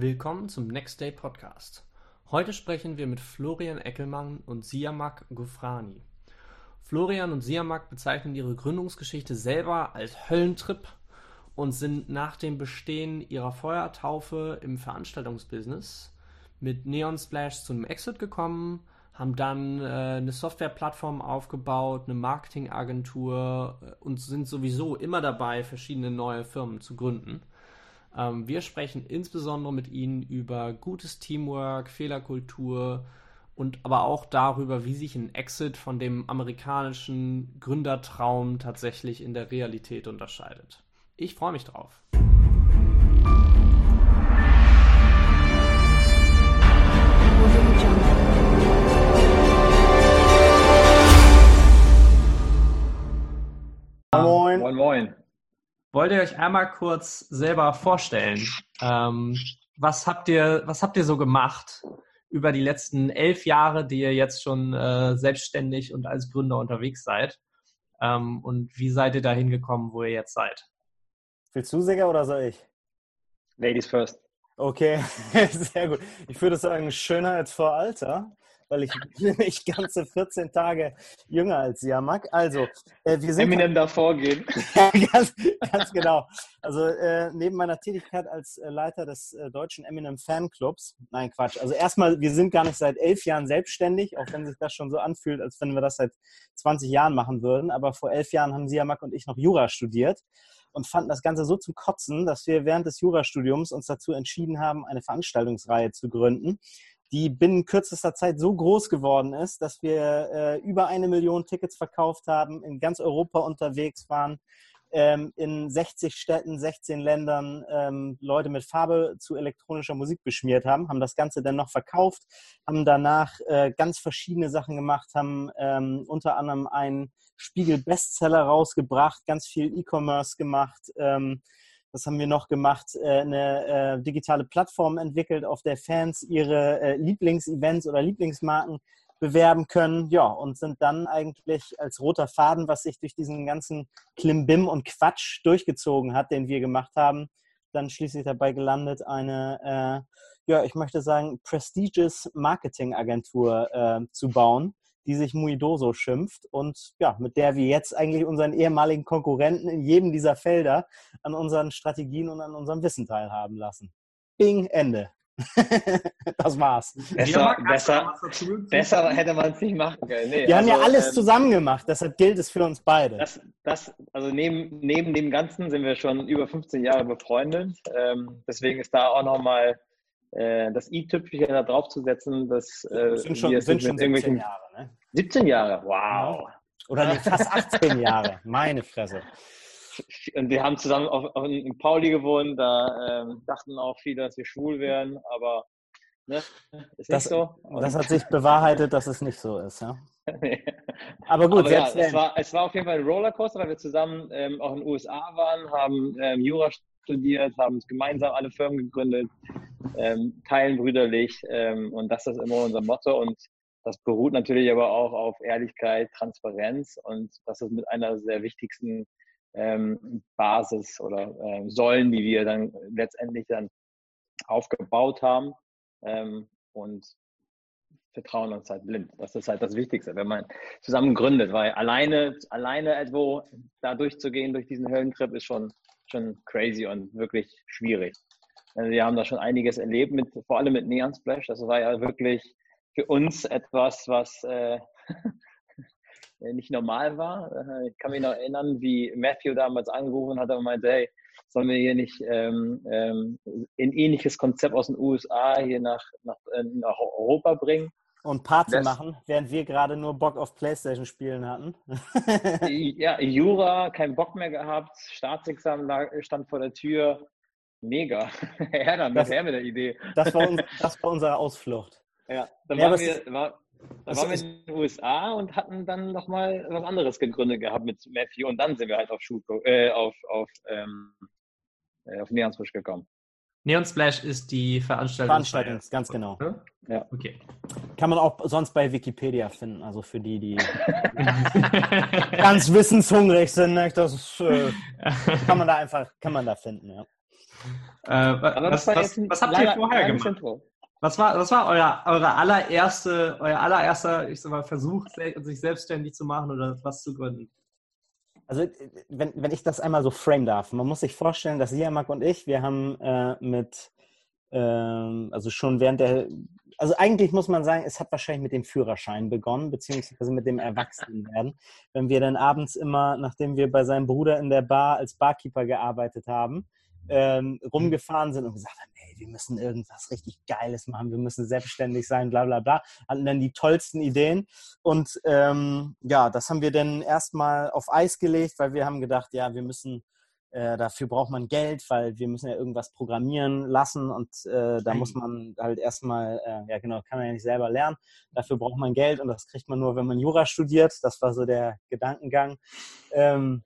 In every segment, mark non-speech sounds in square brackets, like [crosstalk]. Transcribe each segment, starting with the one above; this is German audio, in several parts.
Willkommen zum Next Day Podcast. Heute sprechen wir mit Florian Eckelmann und Siamak Gufrani. Florian und Siamak bezeichnen ihre Gründungsgeschichte selber als Höllentrip und sind nach dem Bestehen ihrer Feuertaufe im Veranstaltungsbusiness mit Neon Splash zu einem Exit gekommen, haben dann äh, eine Softwareplattform aufgebaut, eine Marketingagentur äh, und sind sowieso immer dabei, verschiedene neue Firmen zu gründen. Ähm, wir sprechen insbesondere mit Ihnen über gutes Teamwork, Fehlerkultur und aber auch darüber, wie sich ein Exit von dem amerikanischen Gründertraum tatsächlich in der Realität unterscheidet. Ich freue mich drauf. Moin. Moin, moin. Wollt ihr euch einmal kurz selber vorstellen? Ähm, was, habt ihr, was habt ihr so gemacht über die letzten elf Jahre, die ihr jetzt schon äh, selbstständig und als Gründer unterwegs seid? Ähm, und wie seid ihr da hingekommen, wo ihr jetzt seid? Willst du, Säger, oder soll ich? Ladies first. Okay, [laughs] sehr gut. Ich würde sagen, Schönheit vor Alter weil ich [laughs] bin nicht ganze 14 Tage jünger als Siamak. Also, äh, wir sind. Eminem davor gehen. [laughs] ganz, ganz, genau. Also, äh, neben meiner Tätigkeit als äh, Leiter des äh, deutschen Eminem Fanclubs, nein, Quatsch. Also, erstmal, wir sind gar nicht seit elf Jahren selbstständig, auch wenn sich das schon so anfühlt, als wenn wir das seit 20 Jahren machen würden. Aber vor elf Jahren haben Siamak und ich noch Jura studiert und fanden das Ganze so zum Kotzen, dass wir während des Jurastudiums uns dazu entschieden haben, eine Veranstaltungsreihe zu gründen, die binnen kürzester Zeit so groß geworden ist, dass wir äh, über eine Million Tickets verkauft haben, in ganz Europa unterwegs waren, ähm, in 60 Städten, 16 Ländern ähm, Leute mit Farbe zu elektronischer Musik beschmiert haben, haben das Ganze dann noch verkauft, haben danach äh, ganz verschiedene Sachen gemacht, haben ähm, unter anderem einen Spiegel-Bestseller rausgebracht, ganz viel E-Commerce gemacht, ähm, was haben wir noch gemacht? Äh, eine äh, digitale Plattform entwickelt, auf der Fans ihre äh, Lieblingsevents oder Lieblingsmarken bewerben können. Ja, und sind dann eigentlich als roter Faden, was sich durch diesen ganzen Klimbim und Quatsch durchgezogen hat, den wir gemacht haben, dann schließlich dabei gelandet, eine, äh, ja, ich möchte sagen, prestigious Marketing-Agentur äh, zu bauen, die sich Muidoso schimpft und ja, mit der wir jetzt eigentlich unseren ehemaligen Konkurrenten in jedem dieser Felder an unseren Strategien und an unserem Wissen teilhaben lassen. Bing, Ende. [laughs] das war's. Besser, besser, besser hätte man es nicht machen können. Nee, wir also, haben ja alles ähm, zusammen gemacht, deshalb gilt es für uns beide. Das, das, also neben, neben dem Ganzen sind wir schon über 15 Jahre befreundet. Ähm, deswegen ist da auch nochmal äh, das i-Tüpfelchen da draufzusetzen, das äh, sind schon, sind schon 17 Jahre. Ne? 17 Jahre, wow. Oder nee, fast 18 [laughs] Jahre, meine Fresse. Und wir haben zusammen auf, auf in Pauli gewohnt, da ähm, dachten auch viele, dass wir schwul wären, aber ne, ist das, nicht so. Und das hat sich [laughs] bewahrheitet, dass es nicht so ist, ja. Aber gut, Aber ja, es, war, es war auf jeden Fall ein Rollercoaster, weil wir zusammen ähm, auch in den USA waren, haben ähm, Jura studiert, haben gemeinsam alle Firmen gegründet, ähm, teilen brüderlich ähm, und das ist immer unser Motto und das beruht natürlich aber auch auf Ehrlichkeit, Transparenz und das ist mit einer der wichtigsten ähm, Basis oder äh, Säulen, die wir dann letztendlich dann aufgebaut haben ähm, und vertrauen uns halt blind. Das ist halt das Wichtigste, wenn man zusammen gründet, weil alleine, alleine irgendwo da durchzugehen durch diesen Höllentrip ist schon, schon crazy und wirklich schwierig. Also wir haben da schon einiges erlebt, mit, vor allem mit Neon Splash. Das war ja wirklich für uns etwas, was äh, [laughs] nicht normal war. Äh, ich kann mich noch erinnern, wie Matthew damals angerufen hat und meinte, hey, sollen wir hier nicht ähm, ähm, ein ähnliches Konzept aus den USA hier nach, nach, äh, nach Europa bringen? Und Party das, machen, während wir gerade nur Bock auf Playstation spielen hatten. [laughs] ja, Jura, keinen Bock mehr gehabt, Staatsexamen stand vor der Tür. Mega. [laughs] her damit, das, her mit der Idee. Das war, uns, [laughs] das war unsere Ausflucht. Ja, dann ja, waren, wir, war, dann waren wir in den USA und hatten dann nochmal was anderes gegründet gehabt mit Matthew und dann sind wir halt auf, Schuh, äh, auf, auf, ähm, äh, auf Neonsbusch gekommen. Neon Splash ist die Veranstaltung. Veranstaltung, ganz genau. Ja. Okay. Kann man auch sonst bei Wikipedia finden, also für die, die [laughs] ganz wissenshungrig sind. Ne? Das äh, kann man da einfach, kann man da finden, ja. Äh, was, was, was, habt ihr vorher gemacht? Was war, was war euer, eure allererste, euer allererster, ich sag mal, Versuch, sich selbstständig zu machen oder was zu gründen? Also, wenn, wenn ich das einmal so frame darf, man muss sich vorstellen, dass Siamak und ich, wir haben äh, mit, ähm, also schon während der, also eigentlich muss man sagen, es hat wahrscheinlich mit dem Führerschein begonnen, beziehungsweise mit dem Erwachsenenwerden. [laughs] Wenn wir dann abends immer, nachdem wir bei seinem Bruder in der Bar als Barkeeper gearbeitet haben, ähm, rumgefahren sind und gesagt haben, wir müssen irgendwas richtig Geiles machen, wir müssen selbstständig sein, bla bla bla. Hatten dann die tollsten Ideen. Und ähm, ja, das haben wir dann erstmal auf Eis gelegt, weil wir haben gedacht, ja, wir müssen, äh, dafür braucht man Geld, weil wir müssen ja irgendwas programmieren lassen und äh, da muss man halt erstmal, äh, ja genau, kann man ja nicht selber lernen. Dafür braucht man Geld und das kriegt man nur, wenn man Jura studiert. Das war so der Gedankengang. Ähm,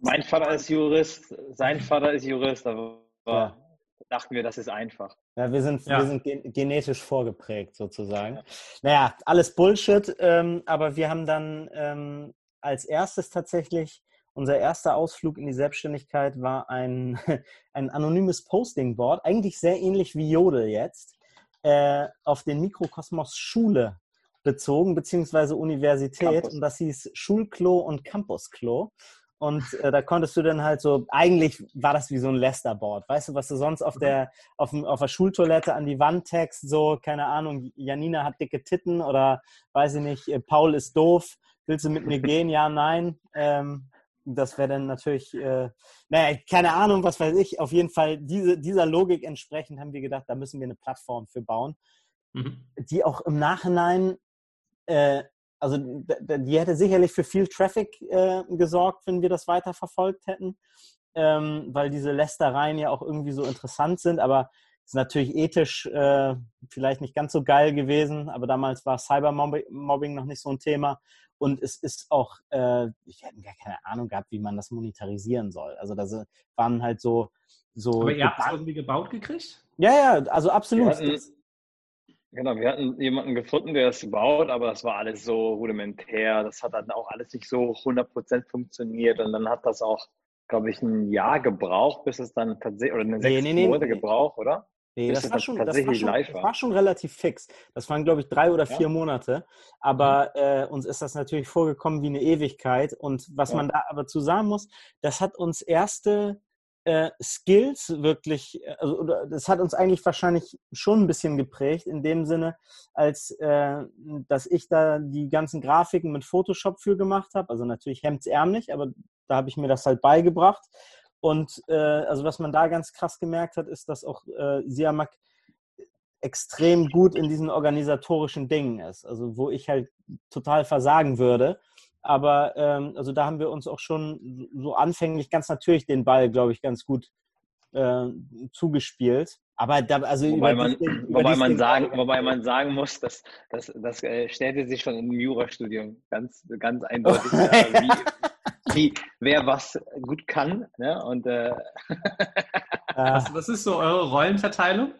mein Vater ist Jurist, sein Vater ist Jurist, aber ja. Dachten wir, das ist einfach. Ja, wir sind, ja. wir sind genetisch vorgeprägt sozusagen. Ja. Naja, alles Bullshit, ähm, aber wir haben dann ähm, als erstes tatsächlich, unser erster Ausflug in die Selbstständigkeit war ein, [laughs] ein anonymes Posting-Board, eigentlich sehr ähnlich wie Jodel jetzt, äh, auf den Mikrokosmos Schule bezogen, beziehungsweise Universität. Campus. Und das hieß Schulklo und Campusklo. Und äh, da konntest du dann halt so, eigentlich war das wie so ein Lester-Board. Weißt du, was du sonst auf der, auf, auf der Schultoilette an die Wand text, so, keine Ahnung, Janina hat dicke Titten oder weiß ich nicht, äh, Paul ist doof, willst du mit mir [laughs] gehen? Ja, nein. Ähm, das wäre dann natürlich, äh, naja, keine Ahnung, was weiß ich. Auf jeden Fall diese, dieser Logik entsprechend haben wir gedacht, da müssen wir eine Plattform für bauen, mhm. die auch im Nachhinein äh, also die hätte sicherlich für viel Traffic äh, gesorgt, wenn wir das weiter verfolgt hätten, ähm, weil diese Lästereien ja auch irgendwie so interessant sind, aber es ist natürlich ethisch äh, vielleicht nicht ganz so geil gewesen, aber damals war Cybermobbing noch nicht so ein Thema und es ist auch, äh, ich hätte gar keine Ahnung gehabt, wie man das monetarisieren soll. Also da waren halt so so. Aber ihr habt es irgendwie gebaut gekriegt? Ja, ja, also absolut. Ja, Genau, wir hatten jemanden gefunden, der das baut, aber das war alles so rudimentär. Das hat dann auch alles nicht so 100% funktioniert und dann hat das auch, glaube ich, ein Jahr gebraucht, bis es dann tatsächlich, oder eine sechs nee, nee, Monate nee. gebraucht, oder? Nee, das, war schon, das, war schon, das war schon relativ fix. Das waren, glaube ich, drei oder vier ja. Monate. Aber mhm. äh, uns ist das natürlich vorgekommen wie eine Ewigkeit. Und was ja. man da aber zu sagen muss, das hat uns erste äh, Skills wirklich, äh, also das hat uns eigentlich wahrscheinlich schon ein bisschen geprägt, in dem Sinne, als äh, dass ich da die ganzen Grafiken mit Photoshop für gemacht habe. Also natürlich hemdsärmlich, aber da habe ich mir das halt beigebracht. Und äh, also was man da ganz krass gemerkt hat, ist, dass auch äh, Siamak extrem gut in diesen organisatorischen Dingen ist. Also wo ich halt total versagen würde. Aber ähm, also da haben wir uns auch schon so anfänglich ganz natürlich den Ball, glaube ich, ganz gut äh, zugespielt. Aber da, also wobei, man, Ding, wobei, man sagen, [laughs] wobei man sagen muss, dass das, das äh, stellte sich schon im Jurastudium ganz, ganz eindeutig, [laughs] äh, wie, wie, wer was gut kann. Ne? Und, äh, [laughs] was, was ist so eure Rollenverteilung?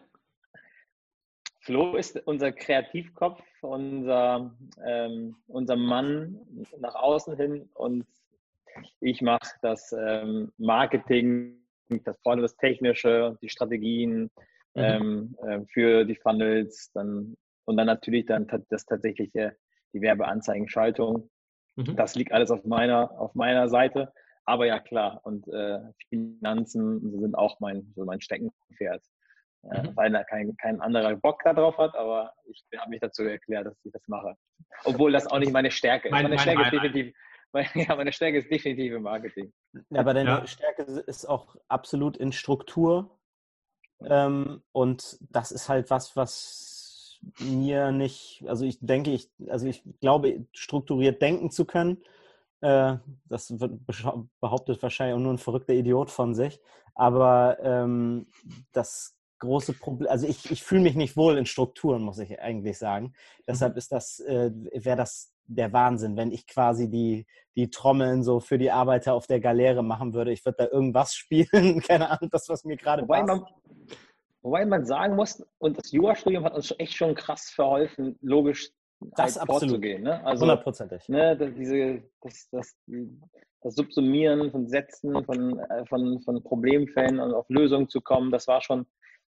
Flo ist unser Kreativkopf, unser, ähm, unser Mann nach außen hin und ich mache das ähm, Marketing, das vorne das Technische, die Strategien mhm. ähm, äh, für die Funnels dann, und dann natürlich dann das tatsächliche, die Werbeanzeigenschaltung. Mhm. Das liegt alles auf meiner, auf meiner Seite. Aber ja, klar, und äh, Finanzen sind auch mein, so mein Steckenpferd mhm. weil da kein, kein anderer Bock darauf hat, aber ich habe mich dazu erklärt, dass ich das mache. Obwohl das auch nicht meine Stärke ist. Meine, meine Stärke ist definitiv, [laughs] meine, ja, meine Stärke ist definitiv im Marketing. Ja, aber deine ja. Stärke ist auch absolut in Struktur. Ähm, und das ist halt was, was mir nicht, also ich denke, ich, also ich glaube, strukturiert denken zu können. Äh, das behauptet wahrscheinlich auch nur ein verrückter Idiot von sich. Aber ähm, das große Problem. Also ich, ich fühle mich nicht wohl in Strukturen, muss ich eigentlich sagen. Mhm. Deshalb ist das, äh, wäre das der Wahnsinn, wenn ich quasi die, die Trommeln so für die Arbeiter auf der Galeere machen würde. Ich würde da irgendwas [laughs] spielen, keine Ahnung, das, was mir gerade wobei passt. Man, wobei man sagen muss, und das Jura-Studium hat uns echt schon krass verholfen, logisch das halt absolut. Ne? Also, Hundertprozentig. ne, das, diese, das, das, das Subsumieren von Sätzen, von, äh, von, von Problemfällen und auf Lösungen zu kommen, das war schon,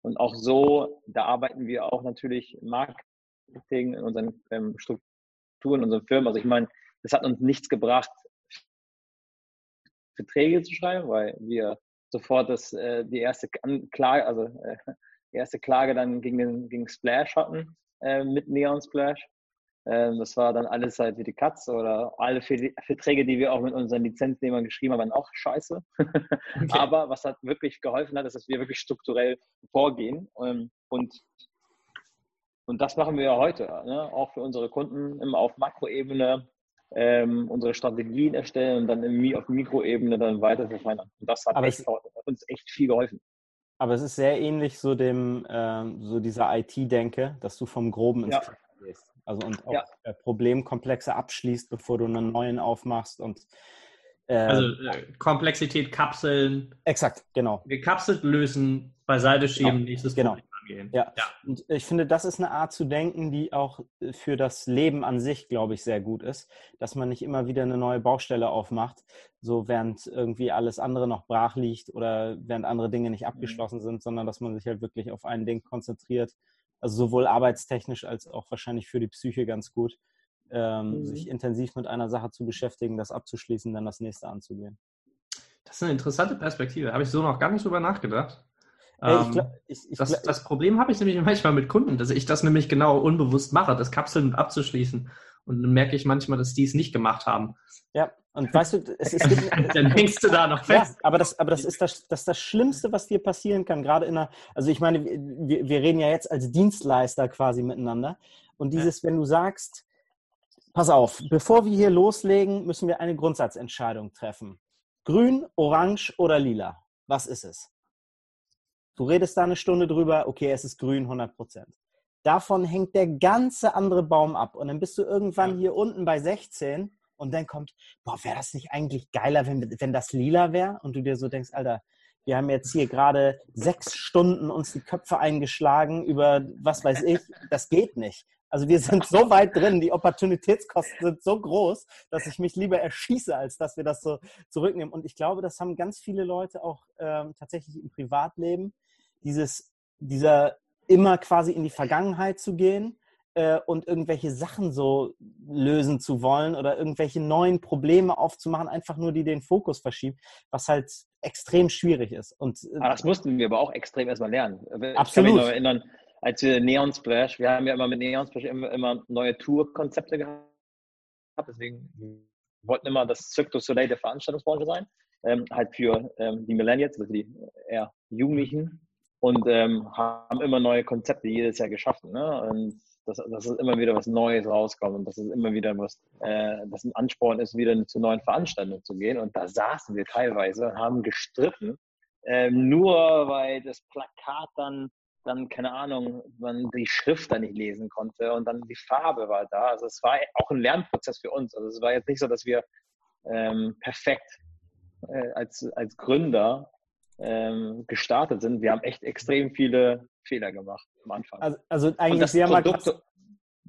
und auch so, da arbeiten wir auch natürlich im Marketing, in unseren ähm, Strukturen, in unseren Firmen. Also ich meine, das hat uns nichts gebracht, Verträge zu schreiben, weil wir sofort das, äh, die erste Klage, also äh, [laughs] erste Klage dann gegen, den, gegen Splash hatten äh, mit Neon Splash. Ähm, das war dann alles halt wie die Katz oder alle Verträge, die wir auch mit unseren Lizenznehmern geschrieben haben, waren auch scheiße. [laughs] Okay. Aber was hat wirklich geholfen hat, ist, dass wir wirklich strukturell vorgehen ähm, und und das machen wir ja heute, ne? auch für unsere Kunden auf Makroebene ähm, unsere Strategien erstellen und dann im, auf Mikroebene dann weiter verfeinern. Und das hat echt, uns echt viel geholfen. Aber es ist sehr ähnlich so dem ähm, so dieser IT-Denke, dass du vom Groben ins ja. gehst. Also und auch ja. Problemkomplexe abschließt, bevor du einen neuen aufmachst und äh, also äh, Komplexität kapseln. Exakt, genau. Gekapselt lösen, beiseite schieben, genau. nächstes genau. Problem angehen. Ja. ja. Und ich finde, das ist eine Art zu denken, die auch für das Leben an sich, glaube ich, sehr gut ist, dass man nicht immer wieder eine neue Baustelle aufmacht, so während irgendwie alles andere noch brach liegt oder während andere Dinge nicht mhm. abgeschlossen sind, sondern dass man sich halt wirklich auf ein Ding konzentriert. Also sowohl arbeitstechnisch als auch wahrscheinlich für die Psyche ganz gut, ähm, mhm. sich intensiv mit einer Sache zu beschäftigen, das abzuschließen, dann das nächste anzugehen. Das ist eine interessante Perspektive. Habe ich so noch gar nicht drüber nachgedacht. Hey, ich glaub, ich, ich das, das, Problem habe ich nämlich [laughs] manchmal mit Kunden, dass ich das nämlich genau unbewusst mache, das Kapseln abzuschließen. Und dann merke ich manchmal, dass die es nicht gemacht haben. Ja, und weißt du, es ist. dann hängst du da noch fest. Ja, aber das, aber das ist das, das, ist das Schlimmste, was dir passieren kann, gerade in einer. Also, ich meine, wir, wir reden ja jetzt als Dienstleister quasi miteinander. Und dieses, ja. wenn du sagst, pass auf, bevor wir hier loslegen, müssen wir eine Grundsatzentscheidung treffen. Grün, orange oder lila? Was ist es? Du redest da eine Stunde drüber, okay, es ist grün 100 Prozent. Davon hängt der ganze andere Baum ab. Und dann bist du irgendwann ja. hier unten bei 16 und dann kommt, boah, wäre das nicht eigentlich geiler, wenn, wenn das lila wäre? Und du dir so denkst, Alter, wir haben jetzt hier gerade sechs Stunden uns die Köpfe eingeschlagen über was weiß ich. Das geht nicht. Also wir sind so weit drin, die Opportunitätskosten sind so groß, dass ich mich lieber erschieße, als dass wir das so zurücknehmen. Und ich glaube, das haben ganz viele Leute auch ähm, tatsächlich im Privatleben, dieses, dieser immer quasi in die Vergangenheit zu gehen äh, und irgendwelche Sachen so lösen zu wollen oder irgendwelche neuen Probleme aufzumachen, einfach nur die den Fokus verschiebt, was halt extrem schwierig ist. Und, äh, aber das mussten wir aber auch extrem erstmal lernen. Ich absolut. kann mich noch erinnern, als wir Neon Splash, wir haben ja immer mit Neon Splash immer, immer neue Tourkonzepte gehabt, deswegen wollten immer das Cirque du Soleil der Veranstaltungsbranche sein, ähm, halt für ähm, die Millennials, also die eher Jugendlichen und ähm, haben immer neue Konzepte jedes Jahr geschaffen. Ne? Und dass, dass es immer wieder was Neues rauskommt und dass es immer wieder was, äh, dass ein Ansporn ist, wieder zu neuen Veranstaltungen zu gehen. Und da saßen wir teilweise und haben gestritten, äh, nur weil das Plakat dann, dann, keine Ahnung, man die Schrift dann nicht lesen konnte und dann die Farbe war da. Also es war auch ein Lernprozess für uns. Also es war jetzt nicht so, dass wir ähm, perfekt äh, als, als Gründer ähm, gestartet sind, wir haben echt extrem viele Fehler gemacht am Anfang. Also, also eigentlich das sehr Produkt,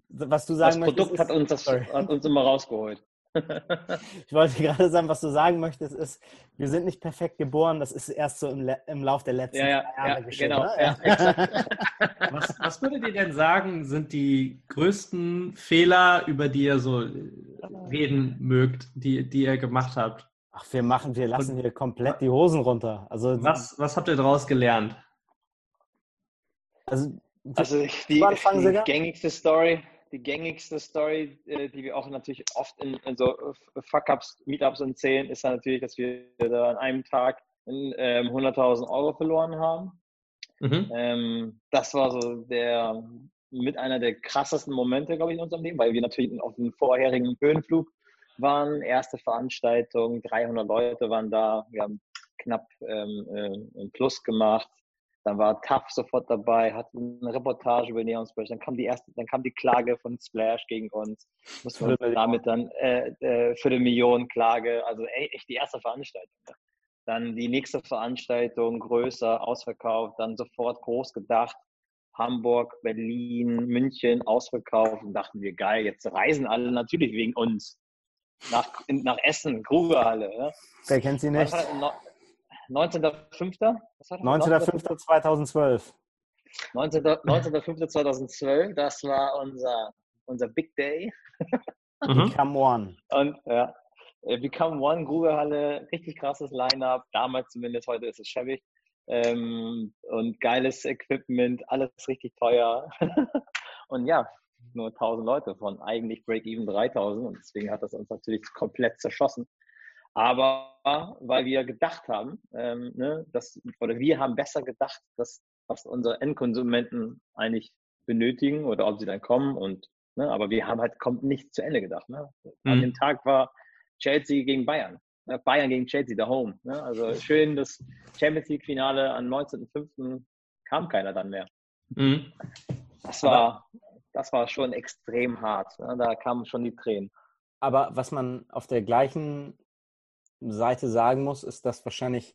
was du sagen das Produkt möchtest, hat uns das hat uns immer rausgeholt. ich wollte gerade sagen, was du sagen möchtest, ist, wir sind nicht perfekt geboren, das ist erst so im, im Lauf der letzten ja, ja, Jahre ja, geschehen. Genau, ne? ja, [laughs] was, was würdet ihr denn sagen, sind die größten Fehler, über die ihr so reden mögt, die, die ihr gemacht habt? Ach, wir machen, wir lassen hier komplett die Hosen runter. Also was, was habt ihr daraus gelernt? Also, also die, die gängigste Story, die gängigste Story, äh, die wir auch natürlich oft in, in so Fuck-Ups, Meetups erzählen, ist natürlich, dass wir da an einem Tag ähm, 100.000 Euro verloren haben. Mhm. Ähm, das war so der mit einer der krassesten Momente, glaube ich, in unserem Leben, weil wir natürlich auf dem vorherigen Höhenflug waren, erste Veranstaltung, 300 Leute waren da, wir haben knapp ähm, äh, ein Plus gemacht. Dann war TAF sofort dabei, hat eine Reportage über Neon Splash. Dann kam die erste, dann kam die Klage von Splash gegen uns. Mussten wir damit dann äh, äh, für eine Million Klage, also echt die erste Veranstaltung. Dann die nächste Veranstaltung größer, ausverkauft, dann sofort groß gedacht, Hamburg, Berlin, München ausverkauft und dachten wir, geil, jetzt reisen alle natürlich wegen uns nach, nach Essen, Grugerhalle. Ja. Wer kennt sie nicht? 19.05.? 19.05.2012. 19.05.2012, das war unser, unser Big Day. [laughs] Mhm. Become One. Und ja, äh, Become One, Grugerhalle, richtig krasses Line-Up, damals zumindest, heute ist es schäbig. Ähm, und geiles Equipment, alles richtig teuer. [laughs] und ja, nur 1000 Leute von eigentlich Break-Even 3000 und deswegen hat das uns natürlich komplett zerschossen. Aber weil wir gedacht haben, ähm, ne, dass, oder wir haben besser gedacht, dass was unsere Endkonsumenten eigentlich benötigen oder ob sie dann kommen und ne, aber wir haben halt kommt nicht zu Ende gedacht. Ne? Mhm. An dem Tag war Chelsea gegen Bayern. Ne? Bayern gegen Chelsea, the home. Ne? Also schön, das Champions League Finale am 19.05. kam keiner dann mehr. Mhm. Das war, das war schon extrem hart. Ne? Da kamen schon die Tränen. Aber was man auf der gleichen Seite sagen muss, ist, dass wahrscheinlich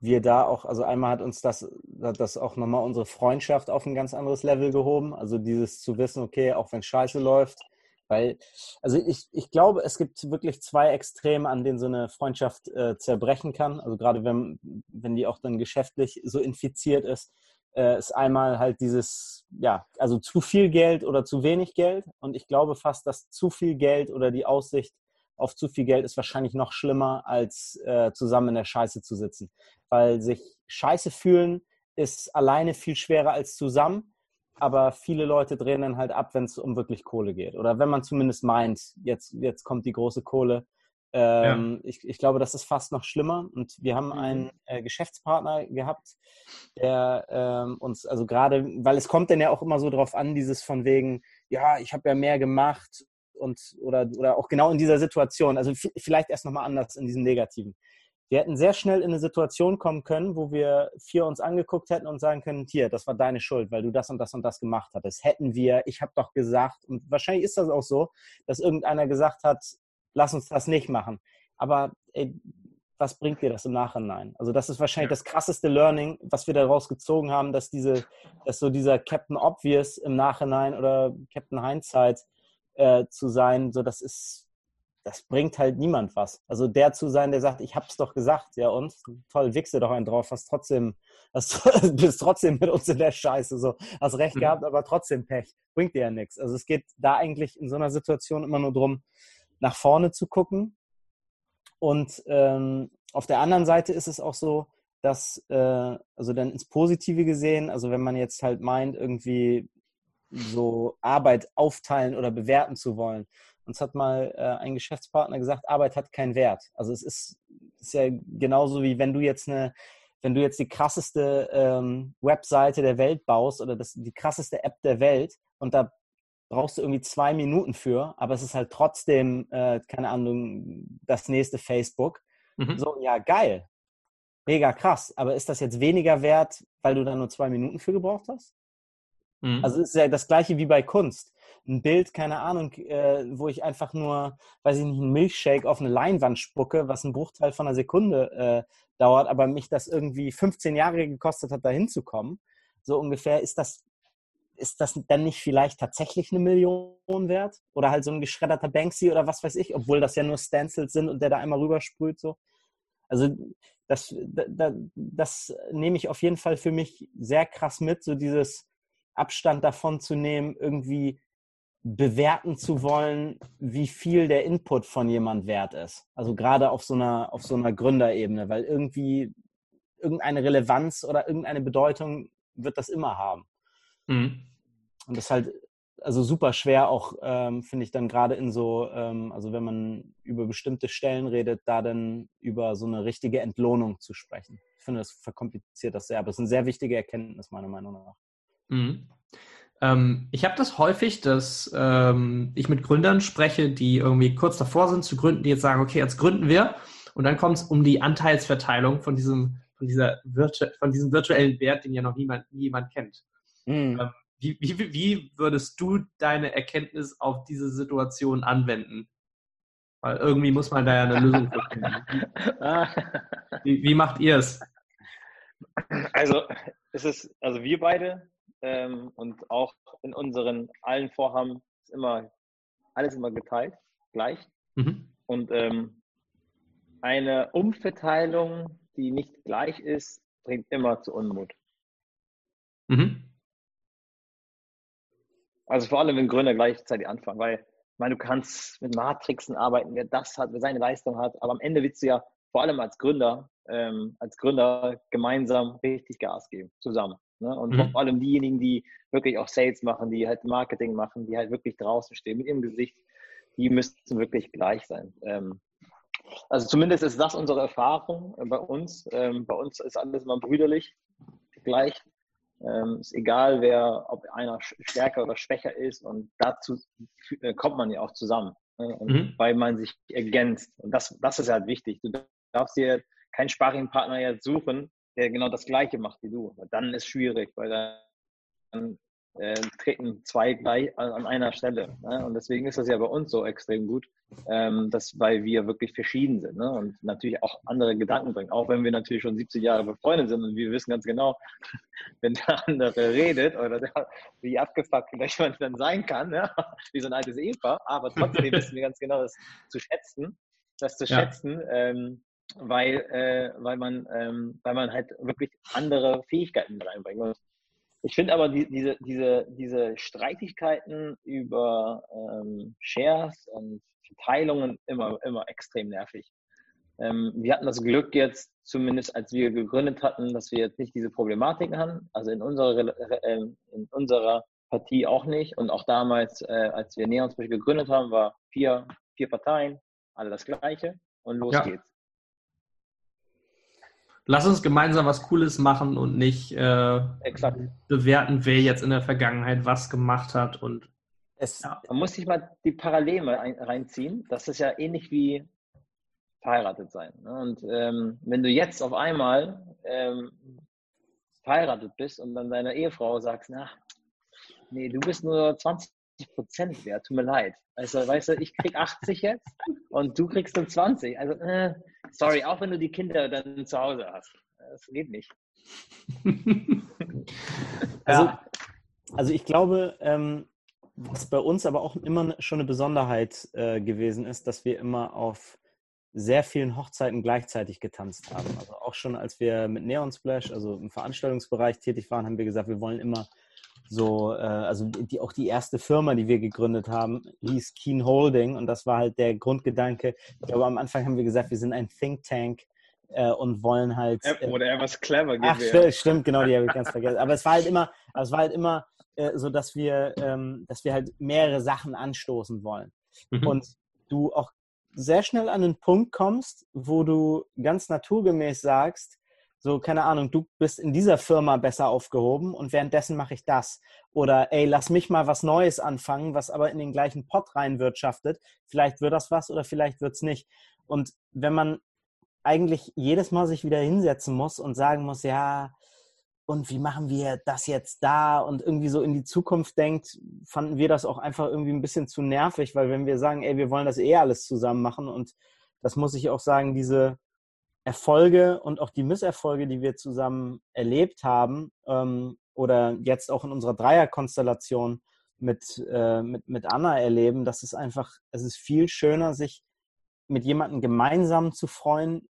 wir da auch, also einmal hat uns das, hat das auch nochmal unsere Freundschaft auf ein ganz anderes Level gehoben. Also dieses zu wissen, okay, auch wenn Scheiße läuft, weil, also ich, ich glaube, es gibt wirklich zwei Extreme, an denen so eine Freundschaft äh, zerbrechen kann. Also gerade wenn, wenn die auch dann geschäftlich so infiziert ist, äh, ist einmal halt dieses, ja, also zu viel Geld oder zu wenig Geld. Und ich glaube fast, dass zu viel Geld oder die Aussicht auf zu viel Geld ist wahrscheinlich noch schlimmer, als äh, zusammen in der Scheiße zu sitzen. Weil sich Scheiße fühlen ist alleine viel schwerer als zusammen. Aber viele Leute drehen dann halt ab, wenn es um wirklich Kohle geht. Oder wenn man zumindest meint, jetzt, jetzt kommt die große Kohle. Ähm, ja. ich, ich, glaube, das ist fast noch schlimmer. Und wir haben mhm. einen äh, Geschäftspartner gehabt, der ähm, uns, also gerade, weil es kommt dann ja auch immer so drauf an, dieses von wegen, ja, ich habe ja mehr gemacht und oder, oder auch genau in dieser Situation, also vielleicht erst nochmal anders in diesem Negativen. Wir hätten sehr schnell in eine Situation kommen können, wo wir vier uns angeguckt hätten und sagen können, hier, das war deine Schuld, weil du das und das und das gemacht hattest. Hätten wir, ich habe doch gesagt, und wahrscheinlich ist das auch so, dass irgendeiner gesagt hat, lass uns das nicht machen. Aber ey, was bringt dir das im Nachhinein? Also das ist wahrscheinlich ja. das krasseste Learning, was wir daraus gezogen haben, dass diese, dass so dieser Captain Obvious im Nachhinein oder Captain Hindsight äh, zu sein, so das ist, das bringt halt niemand was. Also der zu sein, der sagt, ich hab's doch gesagt, ja und toll, wichse doch einen drauf, hast trotzdem, hast, [laughs] bist trotzdem mit uns in der Scheiße, so hast recht mhm. gehabt, aber trotzdem Pech, bringt dir ja nichts. Also es geht da eigentlich in so einer Situation immer nur drum, nach vorne zu gucken. Und ähm, auf der anderen Seite ist es auch so, dass, äh, also dann ins Positive gesehen, also wenn man jetzt halt meint, irgendwie so Arbeit aufteilen oder bewerten zu wollen. Uns hat mal äh, ein Geschäftspartner gesagt, Arbeit hat keinen Wert. Also es ist, ist ja genauso wie wenn du jetzt eine, wenn du jetzt die krasseste ähm, Webseite der Welt baust oder das, die krasseste App der Welt und da brauchst du irgendwie zwei Minuten für, aber es ist halt trotzdem, äh, keine Ahnung, das nächste Facebook. Mhm. So, ja, geil. Mega krass. Aber ist das jetzt weniger wert, weil du da nur zwei Minuten für gebraucht hast? Mhm. Also es ist ja das gleiche wie bei Kunst. Ein Bild, keine Ahnung, äh, wo ich einfach nur, weiß ich nicht, einen Milchshake auf eine Leinwand spucke, was ein Bruchteil von einer Sekunde äh, dauert, aber mich das irgendwie 15 Jahre gekostet hat, da hinzukommen. So ungefähr ist das ist das dann nicht vielleicht tatsächlich eine Million wert? Oder halt so ein geschredderter Banksy oder was weiß ich, obwohl das ja nur Stencils sind und der da einmal rübersprüht so. Also das, das, das nehme ich auf jeden Fall für mich sehr krass mit, so dieses, Abstand davon zu nehmen, irgendwie bewerten zu wollen, wie viel der Input von jemand wert ist. Also gerade auf so einer, auf so einer Gründerebene, weil irgendwie irgendeine Relevanz oder irgendeine Bedeutung wird das immer haben. Mhm. Und das ist halt also super schwer auch, ähm, finde ich dann gerade in so, ähm, also wenn man über bestimmte Stellen redet, da dann über so eine richtige Entlohnung zu sprechen. Ich finde, das verkompliziert das sehr, aber es ist eine sehr wichtige Erkenntnis meiner Meinung nach. Mhm. Ähm, ich habe das häufig, dass ähm, ich mit Gründern spreche, die irgendwie kurz davor sind zu gründen, die jetzt sagen, okay, jetzt gründen wir. Und dann kommt es um die Anteilsverteilung von diesem, von, dieser Virtu von diesem virtuellen Wert, den ja noch niemand, niemand kennt. Mhm. Ähm, wie, wie, wie würdest du deine Erkenntnis auf diese Situation anwenden? Weil irgendwie muss man da ja eine Lösung finden. [laughs] wie, wie macht ihr es? Also, es ist, also wir beide ähm, und auch in unseren allen Vorhaben ist immer alles immer geteilt, gleich. Mhm. Und ähm, eine Umverteilung, die nicht gleich ist, bringt immer zu Unmut. Mhm. Also vor allem, wenn Gründer gleichzeitig anfangen, weil ich meine, du kannst mit Matrixen arbeiten, wer das hat, wer seine Leistung hat, aber am Ende willst du ja vor allem als Gründer, ähm, als Gründer gemeinsam richtig Gas geben, zusammen. Ne? Und mhm. vor allem diejenigen, die wirklich auch Sales machen, die halt Marketing machen, die halt wirklich draußen stehen mit ihrem Gesicht, die müssten wirklich gleich sein. Ähm, also zumindest ist das unsere Erfahrung bei uns. Ähm, bei uns ist alles immer brüderlich gleich. Ähm, ist egal, wer, ob einer stärker oder schwächer ist und dazu äh, kommt man ja auch zusammen, ne? mhm. weil man sich ergänzt. Und das, das ist halt wichtig. Du darfst dir keinen Sparringpartner jetzt suchen, der genau das Gleiche macht wie du. Dann ist es schwierig, weil dann äh, treten zwei gleich an einer Stelle. Ne? Und deswegen ist das ja bei uns so extrem gut, ähm, dass, weil wir wirklich verschieden sind ne? und natürlich auch andere Gedanken bringen. Auch wenn wir natürlich schon 70 Jahre befreundet sind und wir wissen ganz genau, [laughs] wenn der andere redet oder der, wie abgefuckt vielleicht man dann sein kann, ja? [laughs] wie so ein altes Ehepaar, aber trotzdem wissen wir ganz genau, das zu schätzen, das zu ja. schätzen. Ähm, weil, äh, weil, man, ähm, weil man halt wirklich andere Fähigkeiten reinbringt. Und ich finde aber die, diese, diese, diese Streitigkeiten über ähm, Shares und Verteilungen immer, immer extrem nervig. Ähm, wir hatten das Glück jetzt, zumindest als wir gegründet hatten, dass wir jetzt nicht diese Problematiken haben. Also in unserer, äh, in unserer Partie auch nicht. Und auch damals, äh, als wir Neon gegründet haben, war vier, vier Parteien, alle das Gleiche und los ja. geht's lass uns gemeinsam was Cooles machen und nicht äh, bewerten, wer jetzt in der Vergangenheit was gemacht hat. Und es, ja. Man muss sich mal die Parallele reinziehen. Das ist ja ähnlich wie verheiratet sein. Ne? Und ähm, wenn du jetzt auf einmal ähm, verheiratet bist und dann deiner Ehefrau sagst, na, nee, du bist nur 20 Prozent wert, tut mir leid. Also, weißt du, ich krieg 80 jetzt und du kriegst dann 20. Also, äh, sorry, auch wenn du die Kinder dann zu Hause hast. Das geht nicht. [laughs] also, also ich glaube, ähm, was bei uns aber auch immer schon eine Besonderheit äh, gewesen ist, dass wir immer auf sehr vielen Hochzeiten gleichzeitig getanzt haben. Also auch schon als wir mit Neon Splash, also im Veranstaltungsbereich tätig waren, haben wir gesagt, wir wollen immer so, äh, also die, auch die erste Firma, die wir gegründet haben, hieß Keen Holding und das war halt der Grundgedanke. Ich glaube, am Anfang haben wir gesagt, wir sind ein Think Tank äh, und wollen halt. Äh, Oder etwas clever Ach, stimmt, stimmt, genau, die habe ich ganz vergessen. Aber es war halt immer, es war halt immer äh, so, dass wir, ähm, dass wir halt mehrere Sachen anstoßen wollen. Mhm. Und du auch sehr schnell an den Punkt kommst, wo du ganz naturgemäß sagst, so, keine Ahnung, du bist in dieser Firma besser aufgehoben und währenddessen mache ich das. Oder ey, lass mich mal was Neues anfangen, was aber in den gleichen Pot reinwirtschaftet. Vielleicht wird das was oder vielleicht wird es nicht. Und wenn man eigentlich jedes Mal sich wieder hinsetzen muss und sagen muss, ja, und wie machen wir das jetzt da und irgendwie so in die Zukunft denkt, fanden wir das auch einfach irgendwie ein bisschen zu nervig, weil wenn wir sagen, ey, wir wollen das eh alles zusammen machen und das muss ich auch sagen, diese Erfolge und auch die Misserfolge, die wir zusammen erlebt haben ähm, oder jetzt auch in unserer Dreierkonstellation mit, äh, mit, mit Anna erleben, das ist einfach, es ist viel schöner, sich mit jemandem gemeinsam zu freuen,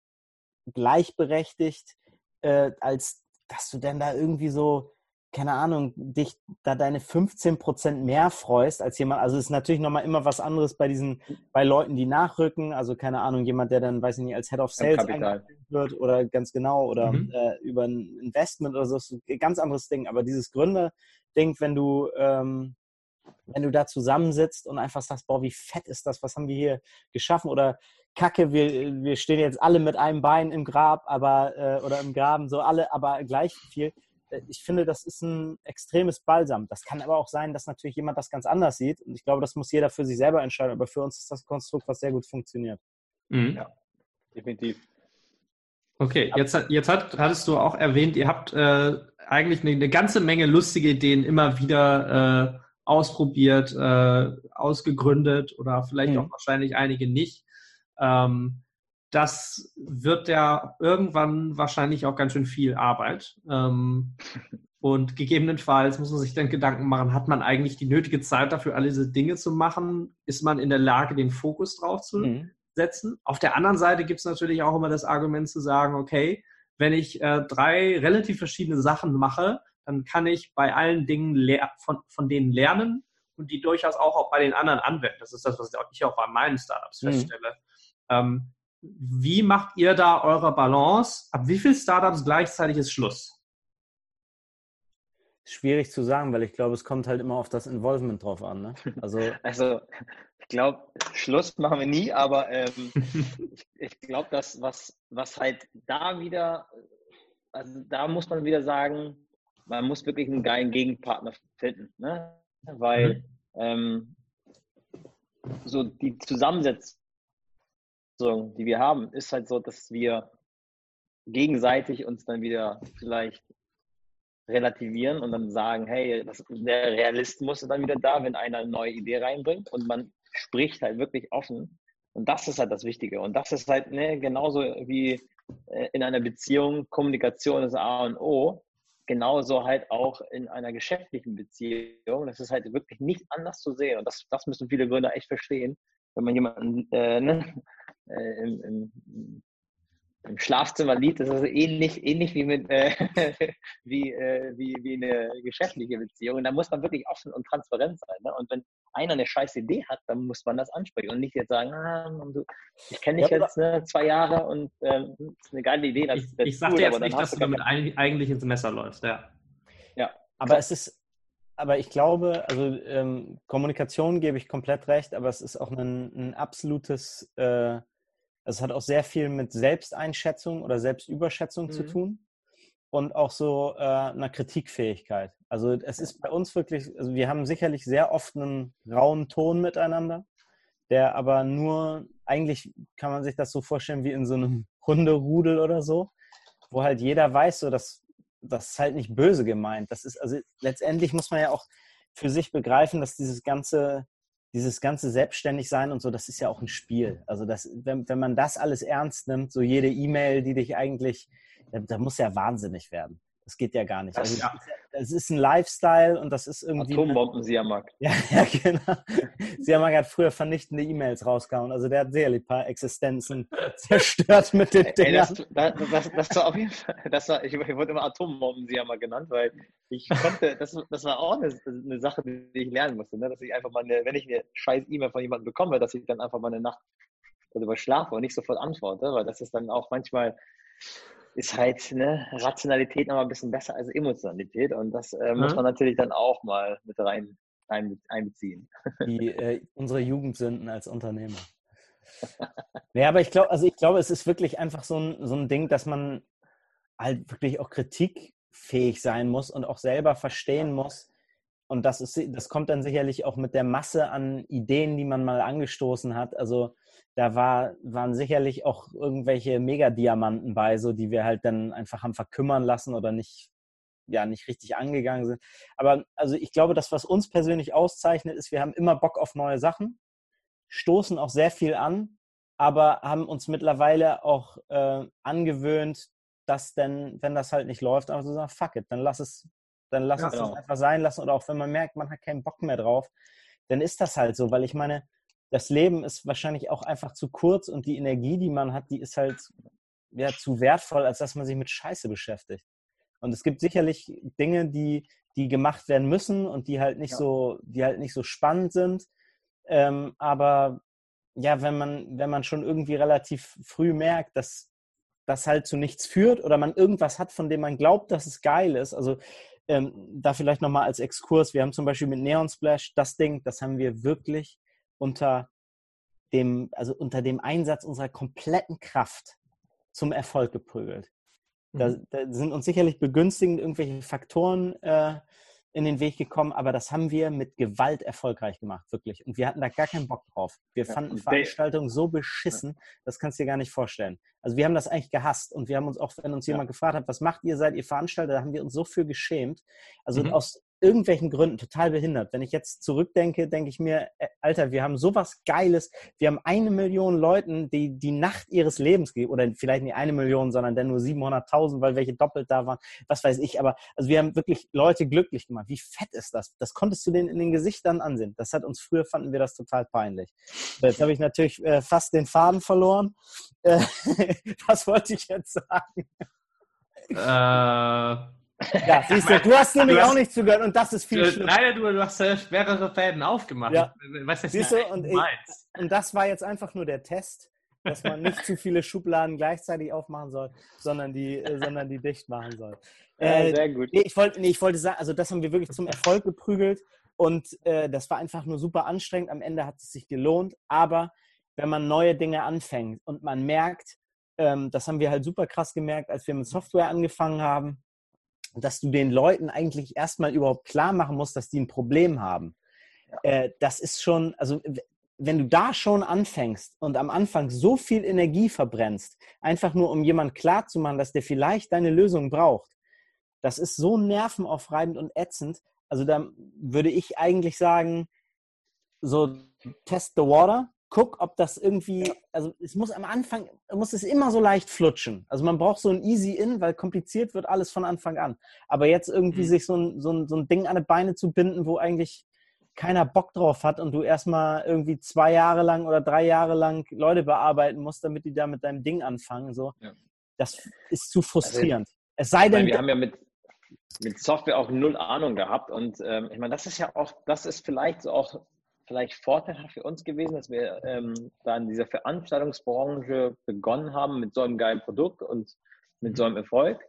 gleichberechtigt, äh, als dass du denn da irgendwie so keine Ahnung, dich da deine 15 Prozent mehr freust als jemand. Also es ist natürlich nochmal immer was anderes bei diesen, bei Leuten, die nachrücken. Also keine Ahnung, jemand, der dann, weiß ich nicht, als Head of Sales eingestellt wird oder ganz genau oder mhm. äh, über ein Investment oder so, ist ein ganz anderes Ding. Aber dieses Gründer-Ding, wenn du, ähm, wenn du da zusammensitzt und einfach sagst, boah, wie fett ist das, was haben wir hier geschaffen oder Kacke, wir, wir stehen jetzt alle mit einem Bein im Grab, aber äh, oder im Graben, so alle, aber gleich viel ich finde, das ist ein extremes Balsam. Das kann aber auch sein, dass natürlich jemand das ganz anders sieht. Und ich glaube, das muss jeder für sich selber entscheiden. Aber für uns ist das Konstrukt, was sehr gut funktioniert. Mhm. Ja, definitiv. Okay, jetzt, jetzt hat, hattest du auch erwähnt, ihr habt äh, eigentlich eine, eine, ganze Menge lustige Ideen immer wieder äh, ausprobiert, äh, ausgegründet oder vielleicht mhm. auch wahrscheinlich einige nicht. Ähm, das wird ja irgendwann wahrscheinlich auch ganz schön viel Arbeit. Ähm, Und gegebenenfalls muss man sich dann Gedanken machen, hat man eigentlich die nötige Zeit dafür, alle diese Dinge zu machen? Ist man in der Lage, den Fokus drauf zu mhm. setzen? Auf der anderen Seite gibt es natürlich auch immer das Argument zu sagen, okay, wenn ich äh, drei relativ verschiedene Sachen mache, dann kann ich bei allen Dingen von, von denen lernen und die durchaus auch, auch bei den anderen anwenden. Das ist das, was ich auch bei meinen Startups mhm. feststelle. Ähm, wie macht ihr da eure Balance? Ab wie vielen Startups gleichzeitig ist Schluss? Schwierig zu sagen, weil ich glaube, es kommt halt immer auf das Involvement drauf an. Ne? Also, [laughs] also ich glaube, Schluss machen wir nie, aber ähm, [laughs] ich, ich glaube, dass was, was halt da wieder, also da muss man wieder sagen, man muss wirklich einen geilen Gegenpartner finden. Ne? Weil mhm. ähm, so die Zusammensetzung, die wir haben, ist halt so, dass wir gegenseitig uns dann wieder vielleicht relativieren und dann sagen, hey, das, der Realismus ist dann wieder da, wenn einer eine neue Idee reinbringt und man spricht halt wirklich offen. Und das ist halt das Wichtige. Und das ist halt ne, genauso wie äh, in einer Beziehung, Kommunikation ist A und O, genauso halt auch in einer geschäftlichen Beziehung. Das ist halt wirklich nicht anders zu sehen. Und das, das müssen viele Gründer echt verstehen. Wenn man jemanden äh, ne, äh, im, im im Schlafzimmer liegt, das ist ähnlich, ähnlich wie, mit, äh, [laughs] wie, äh, wie, wie eine geschäftliche Beziehung. Und da muss man wirklich offen und transparent sein. Ne? Und wenn einer eine scheiß Idee hat, dann muss man das ansprechen und nicht jetzt sagen, ah, ich kenne dich ja, jetzt ne, zwei Jahre und ähm, das ist eine geile Idee. Das, ich das ich sage cool, jetzt nicht, dass du damit eigentlich ins Messer läufst. Ja. ja. Aber es ist, aber ich glaube, also ähm, Kommunikation gebe ich komplett recht, aber es ist auch ein, ein absolutes äh, es hat auch sehr viel mit Selbsteinschätzung oder Selbstüberschätzung mhm. zu tun und auch so äh, einer Kritikfähigkeit. Also es ist bei uns wirklich, also wir haben sicherlich sehr oft einen rauen Ton miteinander, der aber nur, eigentlich kann man sich das so vorstellen wie in so einem [laughs] Hunderudel oder so, wo halt jeder weiß, so dass das ist halt nicht böse gemeint. Das ist, also letztendlich muss man ja auch für sich begreifen, dass dieses ganze dieses ganze Selbstständigsein und so, das ist ja auch ein Spiel. Also das, wenn, wenn man das alles ernst nimmt, so jede E-Mail, die dich eigentlich, da, da muss ja wahnsinnig werden. Das geht ja gar nicht. Also, ja. Das ist ein Lifestyle und das ist irgendwie. Atombomben Siamak. [laughs] Ja, ja, genau. Siamak hat früher vernichtende E-Mails rausgehauen. Also der hat sicherlich ein paar Existenzen [laughs] zerstört mit den Dingen. Das, das, das, das, war auf jeden Fall, das war, ich, ich wurde immer Atombomben Siamak genannt, weil ich konnte, das, das war auch eine, eine Sache, die ich lernen musste, ne? dass ich einfach mal, eine, wenn ich eine scheiß E-Mail von jemandem bekomme, dass ich dann einfach mal eine Nacht darüber schlafe und nicht sofort antworte, weil das ist dann auch manchmal ist halt ne, Rationalität noch mal ein bisschen besser als Emotionalität und das äh, muss man natürlich dann auch mal mit rein ein, einbeziehen. Die, äh, [laughs] unsere Jugendsünden als Unternehmer. ja, aber ich glaube, also ich glaube, es ist wirklich einfach so ein, so ein Ding, dass man halt wirklich auch kritikfähig sein muss und auch selber verstehen muss. Und das ist, das kommt dann sicherlich auch mit der Masse an Ideen, die man mal angestoßen hat. Also da war, waren sicherlich auch irgendwelche Megadiamanten bei, so die wir halt dann einfach haben verkümmern lassen oder nicht, ja, nicht richtig angegangen sind. Aber also ich glaube, das, was uns persönlich auszeichnet, ist, wir haben immer Bock auf neue Sachen, stoßen auch sehr viel an, aber haben uns mittlerweile auch äh, angewöhnt, dass denn, wenn das halt nicht läuft, einfach so sagen, fuck it, dann lass es, dann lass ja, es genau. einfach sein lassen. Oder auch wenn man merkt, man hat keinen Bock mehr drauf, dann ist das halt so, weil ich meine, das Leben ist wahrscheinlich auch einfach zu kurz und die Energie, die man hat, die ist halt ja, zu wertvoll, als dass man sich mit Scheiße beschäftigt. Und es gibt sicherlich Dinge, die, die gemacht werden müssen und die halt nicht ja. so, die halt nicht so spannend sind. Ähm, aber ja, wenn man, wenn man schon irgendwie relativ früh merkt, dass das halt zu nichts führt oder man irgendwas hat, von dem man glaubt, dass es geil ist. Also ähm, da vielleicht nochmal als Exkurs. Wir haben zum Beispiel mit Neon Splash das Ding, das haben wir wirklich unter dem, also unter dem Einsatz unserer kompletten Kraft zum Erfolg geprügelt. Da, mhm. da sind uns sicherlich begünstigend irgendwelche Faktoren äh, in den Weg gekommen, aber das haben wir mit Gewalt erfolgreich gemacht, wirklich. Und wir hatten da gar keinen Bock drauf. Wir fanden ja, Veranstaltungen so beschissen, das kannst du dir gar nicht vorstellen. Also wir haben das eigentlich gehasst und wir haben uns auch, wenn uns jemand ja. gefragt hat, was macht ihr, seid ihr Veranstalter, da haben wir uns so für geschämt. Also mhm. aus irgendwelchen Gründen total behindert. Wenn ich jetzt zurückdenke, denke ich mir, äh, Alter, wir haben sowas Geiles. Wir haben eine Million Leuten, die die Nacht ihres Lebens geben, oder vielleicht nicht eine Million, sondern dann nur 700.000, weil welche doppelt da waren, was weiß ich. Aber also wir haben wirklich Leute glücklich gemacht. Wie fett ist das? Das konntest du denen in den Gesichtern ansehen. Das hat uns früher, fanden wir das total peinlich. Jetzt habe ich natürlich äh, fast den Faden verloren. Äh, [laughs] was wollte ich jetzt sagen? Äh, ja, [laughs] siehst du, du hast nämlich auch nicht zugehört und das ist viel schlimmer. Nein, du, du hast äh, mehrere Fäden aufgemacht. Ja. Was siehst du, und, ich, und das war jetzt einfach nur der Test, dass man nicht zu viele Schubladen gleichzeitig aufmachen soll, sondern die, äh, sondern die dicht machen soll. Äh, ja, sehr gut. Nee, ich, wollte, nee, ich wollte sagen, also das haben wir wirklich zum Erfolg geprügelt und äh, das war einfach nur super anstrengend. Am Ende hat es sich gelohnt, aber wenn man neue Dinge anfängt und man merkt, ähm, das haben wir halt super krass gemerkt, als wir mit Software angefangen haben, dass du den Leuten eigentlich erstmal überhaupt klar machen musst, dass die ein Problem haben. Äh, das ist schon, also wenn du da schon anfängst und am Anfang so viel Energie verbrennst, einfach nur um jemand klar zu machen, dass der vielleicht deine Lösung braucht, das ist so nervenaufreibend und ätzend. Also da würde ich eigentlich sagen, so test the water, guck, ob das irgendwie, also es muss am Anfang, muss es immer so leicht flutschen. Also man braucht so ein Easy In, weil kompliziert wird alles von Anfang an. Aber jetzt irgendwie mhm. sich so ein, so, ein, so ein Ding an die Beine zu binden, wo eigentlich keiner Bock drauf hat und du erstmal irgendwie zwei Jahre lang oder drei Jahre lang Leute bearbeiten musst, damit die da mit deinem Ding anfangen, so, ja. das ist zu frustrierend. Also, es sei denn, wir haben ja mit, mit Software auch null Ahnung gehabt und ähm, ich meine, das ist ja auch, das ist vielleicht so auch vielleicht vorteilhaft für uns gewesen, dass wir ähm, da in dieser Veranstaltungsbranche begonnen haben mit so einem geilen Produkt und mit so einem Erfolg,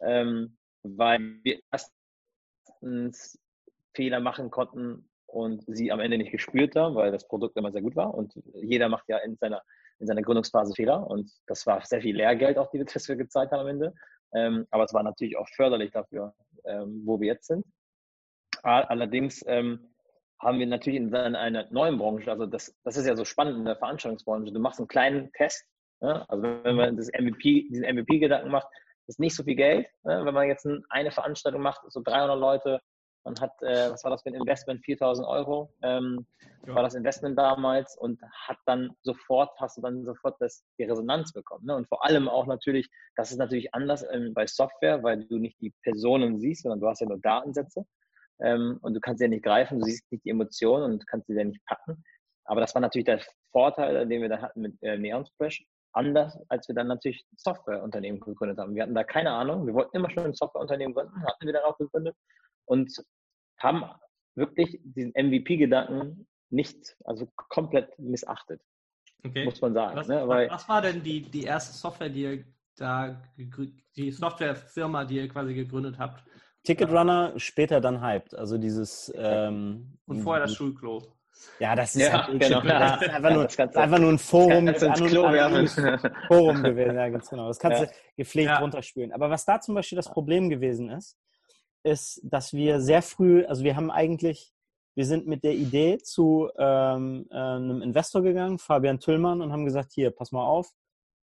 ähm, weil wir erstens Fehler machen konnten und sie am Ende nicht gespürt haben, weil das Produkt immer sehr gut war und jeder macht ja in seiner, in seiner Gründungsphase Fehler und das war sehr viel Lehrgeld auch, die wir, das wir gezahlt haben am Ende, ähm, aber es war natürlich auch förderlich dafür, ähm, wo wir jetzt sind. Allerdings ähm, haben wir natürlich in einer neuen Branche, also das, das ist ja so spannend in der Veranstaltungsbranche, du machst einen kleinen Test, ja? also wenn man das MVP, diesen MVP-Gedanken macht, ist nicht so viel Geld, ja? wenn man jetzt eine Veranstaltung macht, so 300 Leute, man hat, äh, was war das für ein Investment, 4000 Euro ähm, ja. war das Investment damals und hat dann sofort, hast du dann sofort das, die Resonanz bekommen. Ne? Und vor allem auch natürlich, das ist natürlich anders ähm, bei Software, weil du nicht die Personen siehst, sondern du hast ja nur Datensätze ähm, und du kannst sie ja nicht greifen, du siehst nicht die Emotionen und kannst sie ja nicht packen. Aber das war natürlich der Vorteil, den wir dann hatten mit äh, Neon Splash, anders, als wir dann natürlich Softwareunternehmen gegründet haben. Wir hatten da keine Ahnung, wir wollten immer schon ein Softwareunternehmen gründen, hatten wir dann auch gegründet und haben wirklich diesen MVP-Gedanken nicht, also komplett missachtet. Okay. Muss man sagen. Was, ne? Weil, was war denn die, die erste Software, die ihr da, die Softwarefirma, die ihr quasi gegründet habt, Ticketrunner, später dann hyped. Also dieses. Ähm, und vorher das Schulklo. Ja, das ist, ja, halt genau. das ist einfach, nur, das einfach nur ein Forum, das an, Klo an, Forum gewesen. Ja, ganz genau. Das kannst ja. du gepflegt ja. runterspülen. Aber was da zum Beispiel das Problem gewesen ist, ist, dass wir sehr früh, also wir haben eigentlich, wir sind mit der Idee zu ähm, äh, einem Investor gegangen, Fabian Tüllmann, und haben gesagt, hier, pass mal auf,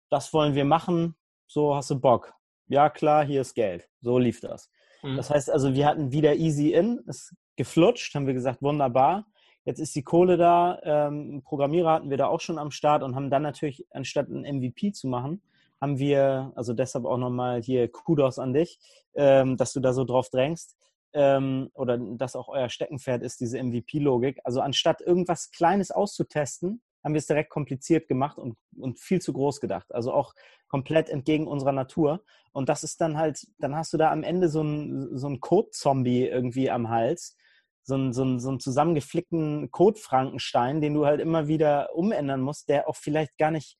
das wollen wir machen, so hast du Bock. Ja, klar, hier ist Geld. So lief das. Mhm. Das heißt also, wir hatten wieder Easy In, ist geflutscht, haben wir gesagt, wunderbar. Jetzt ist die Kohle da. Ähm, Programmierer hatten wir da auch schon am Start und haben dann natürlich, anstatt ein MVP zu machen, haben wir, also deshalb auch nochmal hier Kudos an dich, ähm, dass du da so drauf drängst ähm, oder dass auch euer Steckenpferd ist, diese MVP-Logik. Also anstatt irgendwas Kleines auszutesten, haben wir es direkt kompliziert gemacht und, und viel zu groß gedacht. Also auch komplett entgegen unserer Natur. Und das ist dann halt, dann hast du da am Ende so einen so Code-Zombie irgendwie am Hals, so einen, so einen, so einen zusammengeflickten Code-Frankenstein, den du halt immer wieder umändern musst, der auch vielleicht gar nicht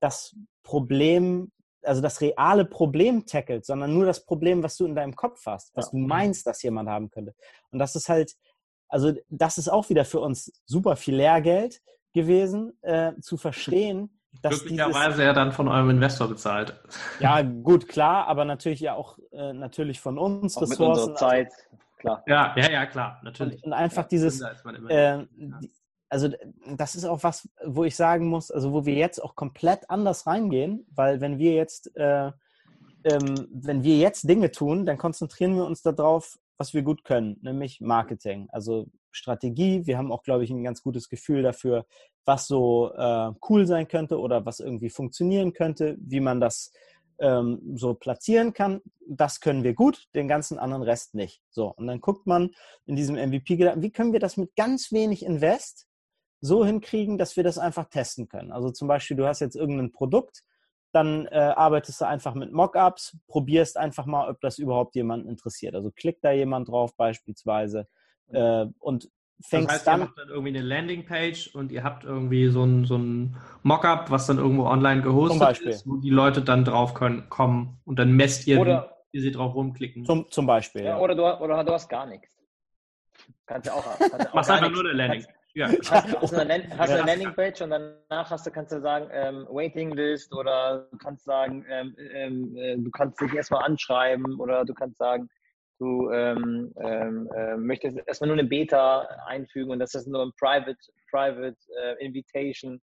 das Problem, also das reale Problem tackelt, sondern nur das Problem, was du in deinem Kopf hast, was ja. du meinst, dass jemand haben könnte. Und das ist halt, also das ist auch wieder für uns super viel Lehrgeld gewesen, äh, zu verstehen, [laughs] dass Glücklicherweise dieses, ja dann von eurem Investor bezahlt. Ja, [laughs] gut, klar, aber natürlich ja auch äh, natürlich von uns auch Ressourcen. Mit Zeit, also, klar. Ja, ja, ja, klar, natürlich. Und, und einfach ja, dieses, äh, also das ist auch was, wo ich sagen muss, also wo wir jetzt auch komplett anders reingehen, weil wenn wir jetzt, äh, ähm, wenn wir jetzt Dinge tun, dann konzentrieren wir uns darauf, was wir gut können, nämlich Marketing, also Strategie. Wir haben auch, glaube ich, ein ganz gutes Gefühl dafür, was so äh, cool sein könnte oder was irgendwie funktionieren könnte, wie man das ähm, so platzieren kann. Das können wir gut, den ganzen anderen Rest nicht. So, und dann guckt man in diesem MVP, wie können wir das mit ganz wenig Invest so hinkriegen, dass wir das einfach testen können. Also zum Beispiel, du hast jetzt irgendein Produkt, dann äh, arbeitest du einfach mit Mockups, probierst einfach mal, ob das überhaupt jemanden interessiert. Also klickt da jemand drauf beispielsweise äh, und fängst das heißt, dann, ihr macht dann irgendwie eine Landingpage und ihr habt irgendwie so ein, so ein Mockup, was dann irgendwo online gehostet ist, wo die Leute dann drauf können, kommen und dann messt ihr, oder, wie, sie drauf rumklicken. Zum, zum Beispiel. Ja, ja. Oder, du, oder du hast gar nichts. Kannst du auch. Kannst Machst einfach nur eine Landing. [laughs] Ja. Hast, hast, eine, hast eine Landingpage und danach hast du, kannst du sagen, ähm, Waiting List oder du kannst sagen, ähm, ähm, äh, du kannst dich erstmal anschreiben oder du kannst sagen, du ähm, ähm, äh, möchtest erstmal nur eine Beta einfügen und das ist nur ein Private, Private äh, Invitation.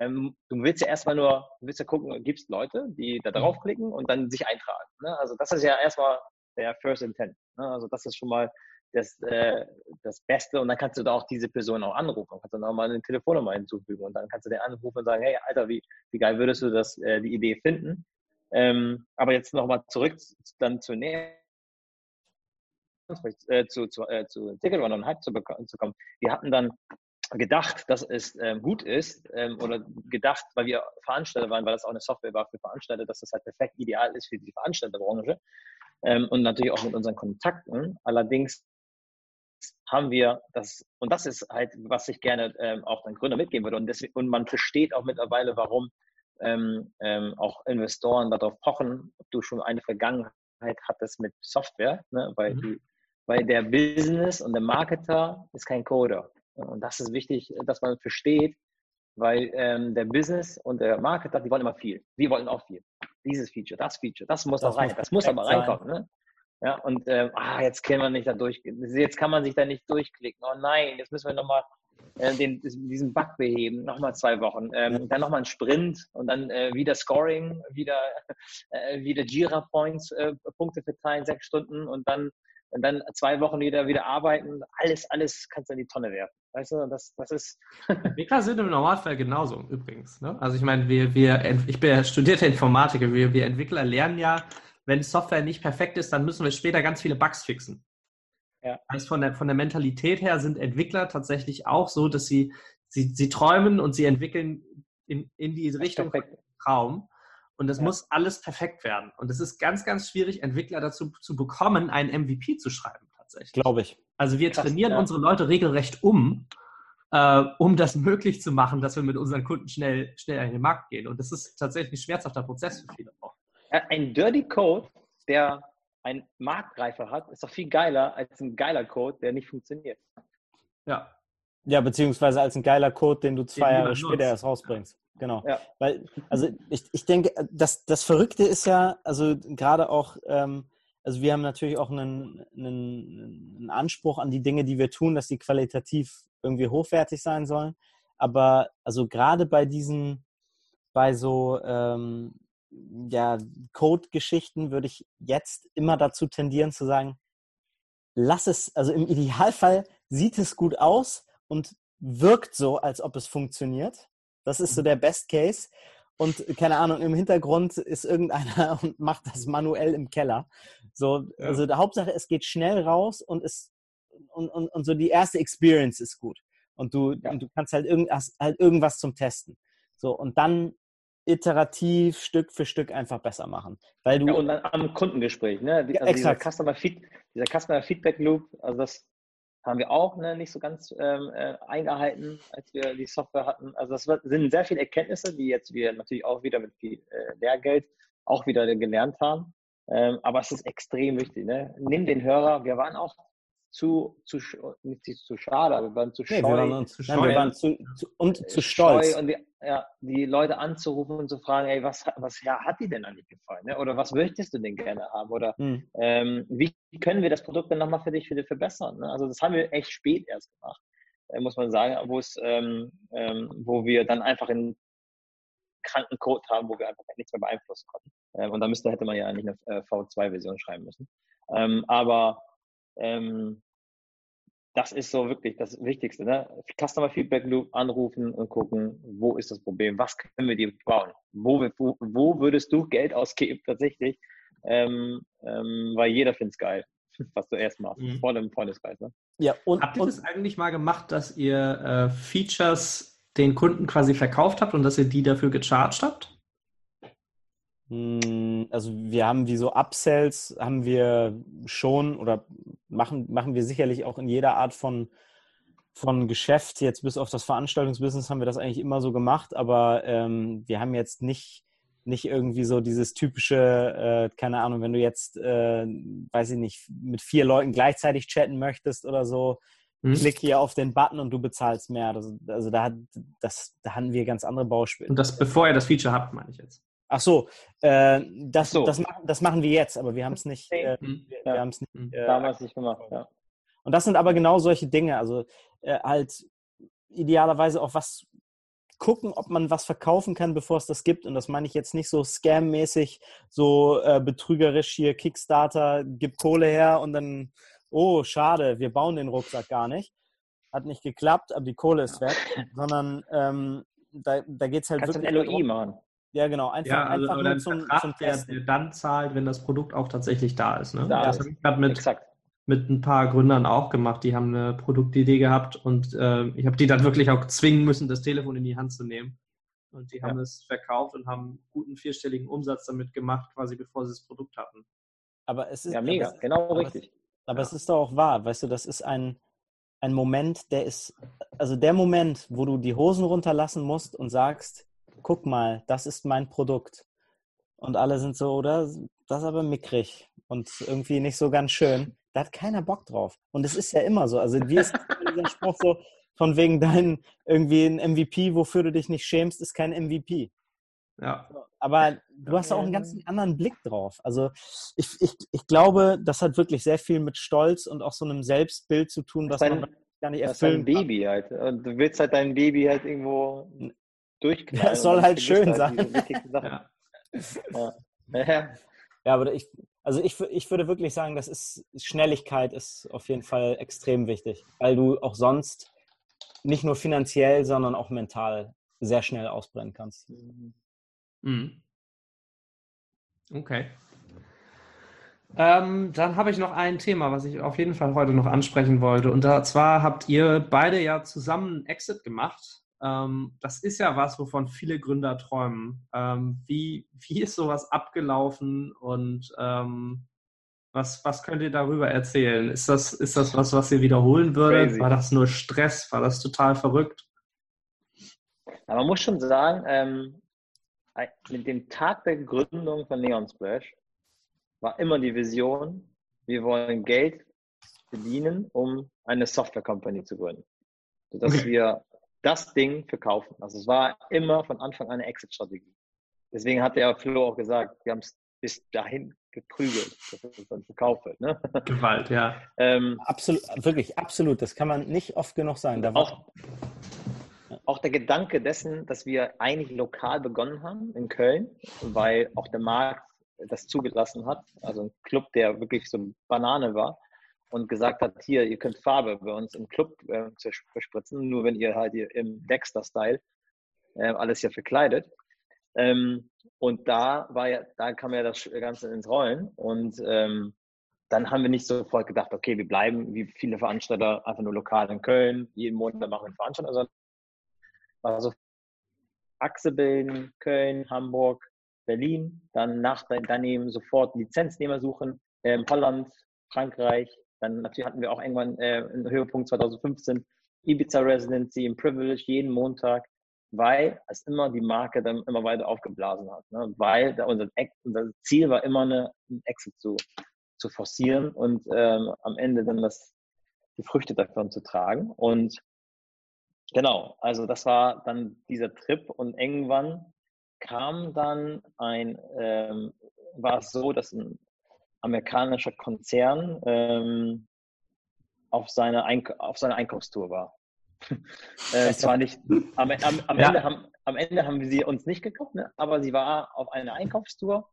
Ähm, du willst ja erstmal nur, du willst ja gucken, gibt es Leute, die da mhm. draufklicken und dann sich eintragen. Ne? Also das ist ja erstmal der First Intent. Ne? Also das ist schon mal das, äh, das Beste und dann kannst du da auch diese Person auch anrufen. Kannst dann auch mal eine Telefonnummer hinzufügen und dann kannst du den anrufen und sagen, hey Alter, wie, wie geil würdest du das, äh, die Idee finden? Ähm, aber jetzt nochmal zurück dann zu näher äh, zu, zu, äh, zu Ticket und Hype zu, zu kommen. Wir hatten dann gedacht, dass es ähm, gut ist ähm, oder gedacht, weil wir Veranstalter waren, weil das auch eine Software war für Veranstalter, dass das halt perfekt ideal ist für die Veranstalterbranche ähm, und natürlich auch mit unseren Kontakten. Allerdings haben wir das, und das ist halt, was ich gerne ähm, auch den Gründer mitgeben würde. Und, deswegen, und man versteht auch mittlerweile, warum ähm, ähm, auch Investoren darauf pochen, ob du schon eine Vergangenheit hattest mit Software, ne? weil, mhm. die, weil der Business und der Marketer ist kein Coder. Und das ist wichtig, dass man versteht, weil ähm, der Business und der Marketer, die wollen immer viel. Wir wollen auch viel. Dieses Feature, das Feature, das muss das auch rein. Das muss aber reinkommen. Ne? Ja, und äh, ah, jetzt kann man nicht da durch, jetzt kann man sich da nicht durchklicken. Oh nein, jetzt müssen wir nochmal äh, den, diesen Bug beheben, nochmal zwei Wochen, ähm, dann nochmal ein Sprint und dann äh, wieder Scoring, wieder, äh, wieder Jira Points, äh, Punkte verteilen, sechs Stunden und dann, und dann zwei Wochen wieder, wieder arbeiten. Alles, alles kannst du in die Tonne werfen. Weißt du, das, das ist. [laughs] Entwickler sind im Normalfall genauso übrigens. Ne? Also ich meine, wir, wir, ich bin ja studierter Informatiker, wir, wir Entwickler lernen ja, wenn Software nicht perfekt ist, dann müssen wir später ganz viele Bugs fixen. Ja. Heißt, von der, von der Mentalität her sind Entwickler tatsächlich auch so, dass sie, sie, sie träumen und sie entwickeln in, in die Richtung Traum. Und das ja. muss alles perfekt werden. Und es ist ganz, ganz schwierig, Entwickler dazu zu bekommen, einen MVP zu schreiben, tatsächlich. Glaube ich. Also wir Krass, trainieren ja. unsere Leute regelrecht um, äh, um das möglich zu machen, dass wir mit unseren Kunden schnell, schnell in den Markt gehen. Und das ist tatsächlich ein schmerzhafter Prozess für viele auch. Äh, ein Dirty Code, der ein Marktreifer hat, ist doch viel geiler als ein geiler Code, der nicht funktioniert. Ja. Ja, beziehungsweise als ein geiler Code, den du zwei Jahre später erst rausbringst. Genau. Ja. Weil, also ich, ich denke, das, das Verrückte ist ja, also gerade auch, ähm, also wir haben natürlich auch einen, einen, einen Anspruch an die Dinge, die wir tun, dass die qualitativ irgendwie hochwertig sein sollen. Aber also gerade bei diesen, bei so ähm, ja, Code-Geschichten würde ich jetzt immer dazu tendieren zu sagen, lass es, also im Idealfall sieht es gut aus und wirkt so, als ob es funktioniert. Das ist so mhm. der Best Case. Und keine Ahnung, im Hintergrund ist irgendeiner [laughs] und macht das manuell im Keller. So, ja. also der Hauptsache, es geht schnell raus und es und, und, und so die erste Experience ist gut. Und du, ja. und du kannst halt, irgend, halt irgendwas zum Testen. So, und dann iterativ Stück für Stück einfach besser machen. Weil du ja, und dann am Kundengespräch, ne? Also ja, exakt. Dieser Customer, Feed, dieser Customer Feedback Loop, also das haben wir auch ne, nicht so ganz ähm, äh, eingehalten, als wir die Software hatten. Also das sind sehr viele Erkenntnisse, die jetzt wir natürlich auch wieder mit viel äh, Lehrgeld auch wieder gelernt haben. Ähm, aber es ist extrem wichtig. Ne? Nimm den Hörer. Wir waren auch zu, zu nicht zu schade, aber wir waren zu scheu. Nee, wir waren zu scheu. Nein, wir waren zu, zu, und zu stolz. Und die, ja, die Leute anzurufen und zu fragen, ey, was, was ja, hat dir denn eigentlich gefallen? Ne? Oder was möchtest du denn gerne haben? Oder hm. ähm, wie können wir das Produkt denn nochmal für dich dich verbessern? Ne? Also das haben wir echt spät erst gemacht, äh, muss man sagen, wo es, ähm, ähm, wo wir dann einfach einen kranken Code haben, wo wir einfach nichts mehr beeinflussen konnten. Ähm, und da müsste, hätte man ja eigentlich eine äh, V2-Version schreiben müssen. Ähm, aber ähm, das ist so wirklich das Wichtigste. Ne? Customer Feedback Loop anrufen und gucken, wo ist das Problem, was können wir dir bauen, wo, wo, wo würdest du Geld ausgeben tatsächlich, ähm, ähm, weil jeder findet es geil, [laughs] was du erst machst, mhm. vor dem Freundeskreis. Ne? Ja, und, Habt ihr und, das eigentlich mal gemacht, dass ihr äh, Features den Kunden quasi verkauft habt und dass ihr die dafür gecharged habt? Hm, also wir haben wie so Upsells, haben wir schon oder machen, machen wir sicherlich auch in jeder Art von, von Geschäft. Jetzt bis auf das Veranstaltungsbusiness haben wir das eigentlich immer so gemacht, aber ähm, wir haben jetzt nicht, nicht irgendwie so dieses typische, äh, keine Ahnung, wenn du jetzt, äh, weiß ich nicht, mit vier Leuten gleichzeitig chatten möchtest oder so, hm. klick hier auf den Button und du bezahlst mehr. Also, also da, hat, das, da hatten wir ganz andere Bauspiele. Und das bevor ihr das Feature habt, meine ich jetzt. Ach so, äh, das, so. Das, das, machen wir jetzt, aber wir haben es nicht, äh, wir, ja. wir nicht mhm. äh, damals nicht gemacht. Ja. Und das sind aber genau solche Dinge, also äh, halt idealerweise auch was gucken, ob man was verkaufen kann, bevor es das gibt. Und das meine ich jetzt nicht so scam-mäßig, so äh, betrügerisch hier Kickstarter, gib Kohle her und dann, oh, schade, wir bauen den Rucksack gar nicht. Hat nicht geklappt, aber die Kohle ist weg, sondern ähm, da, da geht es halt Kannst wirklich. Kannst LOI machen. Ja, genau. Einfach, ja, also, einfach nur zum, Vertrag, zum Testen. Der, der dann zahlt, wenn das Produkt auch tatsächlich da ist. Ne? Da das habe ich gerade mit, mit ein paar Gründern auch gemacht. Die haben eine Produktidee gehabt und äh, ich habe die dann wirklich auch zwingen müssen, das Telefon in die Hand zu nehmen. Und die ja. haben es verkauft und haben guten vierstelligen Umsatz damit gemacht, quasi bevor sie das Produkt hatten. Aber es ist ja mega, es, genau aber richtig. Es, aber ja. es ist doch auch wahr, weißt du, das ist ein, ein Moment, der ist, also der Moment, wo du die Hosen runterlassen musst und sagst, guck mal, das ist mein Produkt. Und alle sind so, oder? Das ist aber mickrig und irgendwie nicht so ganz schön. Da hat keiner Bock drauf. Und es ist ja immer so. Also, wie ist dieser Spruch so, von wegen dein irgendwie ein MVP, wofür du dich nicht schämst, ist kein MVP. Ja. Aber du hast auch einen ganz anderen Blick drauf. Also ich, ich, ich glaube, das hat wirklich sehr viel mit Stolz und auch so einem Selbstbild zu tun, was man gar nicht erfüllen das ist ein Baby halt. Und du willst halt dein Baby halt irgendwo durchknallen. Das soll halt schön halt sein. Ja. Ja. ja. aber ich, also ich, ich würde wirklich sagen, das ist Schnelligkeit ist auf jeden Fall extrem wichtig, weil du auch sonst nicht nur finanziell, sondern auch mental sehr schnell ausbrennen kannst. Mhm. Okay. Ähm, dann habe ich noch ein Thema, was ich auf jeden Fall heute noch ansprechen wollte. Und zwar habt ihr beide ja zusammen einen Exit gemacht das ist ja was, wovon viele Gründer träumen. Ähm, wie, wie ist sowas abgelaufen und ähm, was, was könnt ihr darüber erzählen? Ist das, ist das was, was ihr wiederholen würdet? Crazy. War das nur Stress? War das total verrückt? Ja, man muss schon sagen, ähm, mit dem Tag der Gründung von Neon Splash war immer die Vision, wir wollen Geld verdienen, um eine Software Company zu gründen. Sodass okay. wir das Ding verkaufen. Also es war immer von Anfang an eine Exit-Strategie. Deswegen hat der Flo auch gesagt, wir haben es bis dahin geprügelt, dass es dann verkauft wird. Ne? Gewalt, ja. [laughs] Ähm, absolut, wirklich, absolut. Das kann man nicht oft genug sagen. Da auch, auch der Gedanke dessen, dass wir eigentlich lokal begonnen haben in Köln, weil auch der Markt das zugelassen hat. Also ein Club, der wirklich so Banane war und gesagt hat, hier, ihr könnt Farbe bei uns im Club äh, verspritzen, nur wenn ihr halt ihr im Dexter-Style äh, alles hier verkleidet. Ähm, und da war ja, da kam ja das Ganze ins Rollen und ähm, dann haben wir nicht sofort gedacht, okay, wir bleiben wie viele Veranstalter einfach nur lokal in Köln, jeden Monat machen wir eine Veranstaltung, sondern also Achse bilden, Köln, Hamburg, Berlin, dann nach daneben sofort Lizenznehmer suchen, ähm, Holland, Frankreich, dann natürlich hatten wir auch irgendwann äh, einen Höhepunkt 2015, Ibiza Residency im Privilege jeden Montag, weil es immer die Marke dann immer weiter aufgeblasen hat. Ne? Weil unser, unser Ziel war immer eine, einen Exit zu, zu forcieren und ähm, am Ende dann das, die Früchte davon zu tragen. Und genau, also das war dann dieser Trip und irgendwann kam dann ein, ähm, war es so, dass ein amerikanischer Konzern ähm, auf, seine Eink auf seiner Einkaufstour war. [laughs] äh, zwar nicht, am, am, am, ja. Ende haben, am Ende haben wir sie uns nicht gekauft, ne? aber sie war auf einer Einkaufstour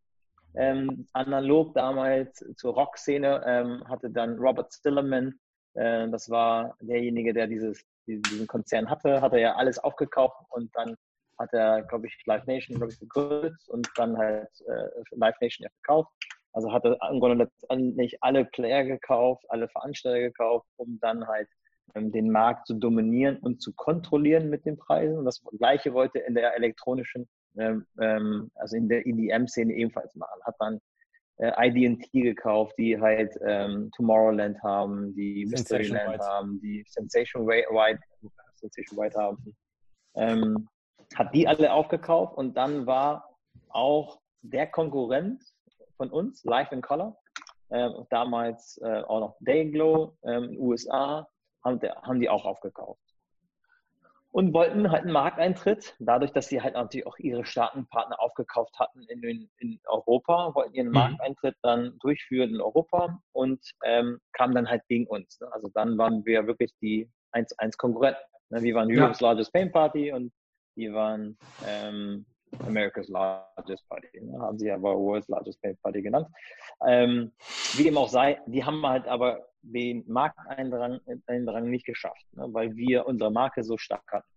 Ähm, analog damals zur Rockszene ähm, hatte dann Robert Stillerman, äh, das war derjenige, der dieses, diesen Konzern hatte, hat er ja alles aufgekauft und dann hat er, glaube ich, Live Nation ich, gegründet und dann halt äh, Live Nation ja verkauft. Also hat er im Grunde letztendlich alle Player gekauft, alle Veranstalter gekauft, um dann halt ähm, den Markt zu dominieren und zu kontrollieren mit den Preisen. Und das Gleiche wollte in der elektronischen, ähm, ähm, also in der EDM-Szene ebenfalls machen. Hat dann äh, IDT gekauft, die halt ähm, Tomorrowland haben, die Mysteryland haben, die Sensation White, Sensation White haben. Ähm, hat die alle aufgekauft und dann war auch der Konkurrent von uns, Life in Color, äh, damals äh, auch noch Dayglow ähm, in den USA, haben, haben die auch aufgekauft. Und wollten halt einen Markteintritt, dadurch, dass sie halt natürlich auch ihre Staatenpartner aufgekauft hatten in, in, in Europa, wollten ihren mhm. Markteintritt dann durchführen in Europa und ähm, kamen dann halt gegen uns. Ne? Also dann waren wir wirklich die 1-1 Konkurrenten. Ne? Wir waren Europe's ja. Largest Pain Party und die waren ähm, America's Largest Party. Ne? Haben sie aber World's Largest Party genannt. Ähm, wie dem auch sei, die haben halt aber den Markteindrang nicht geschafft, ne? weil wir unsere Marke so stark hatten.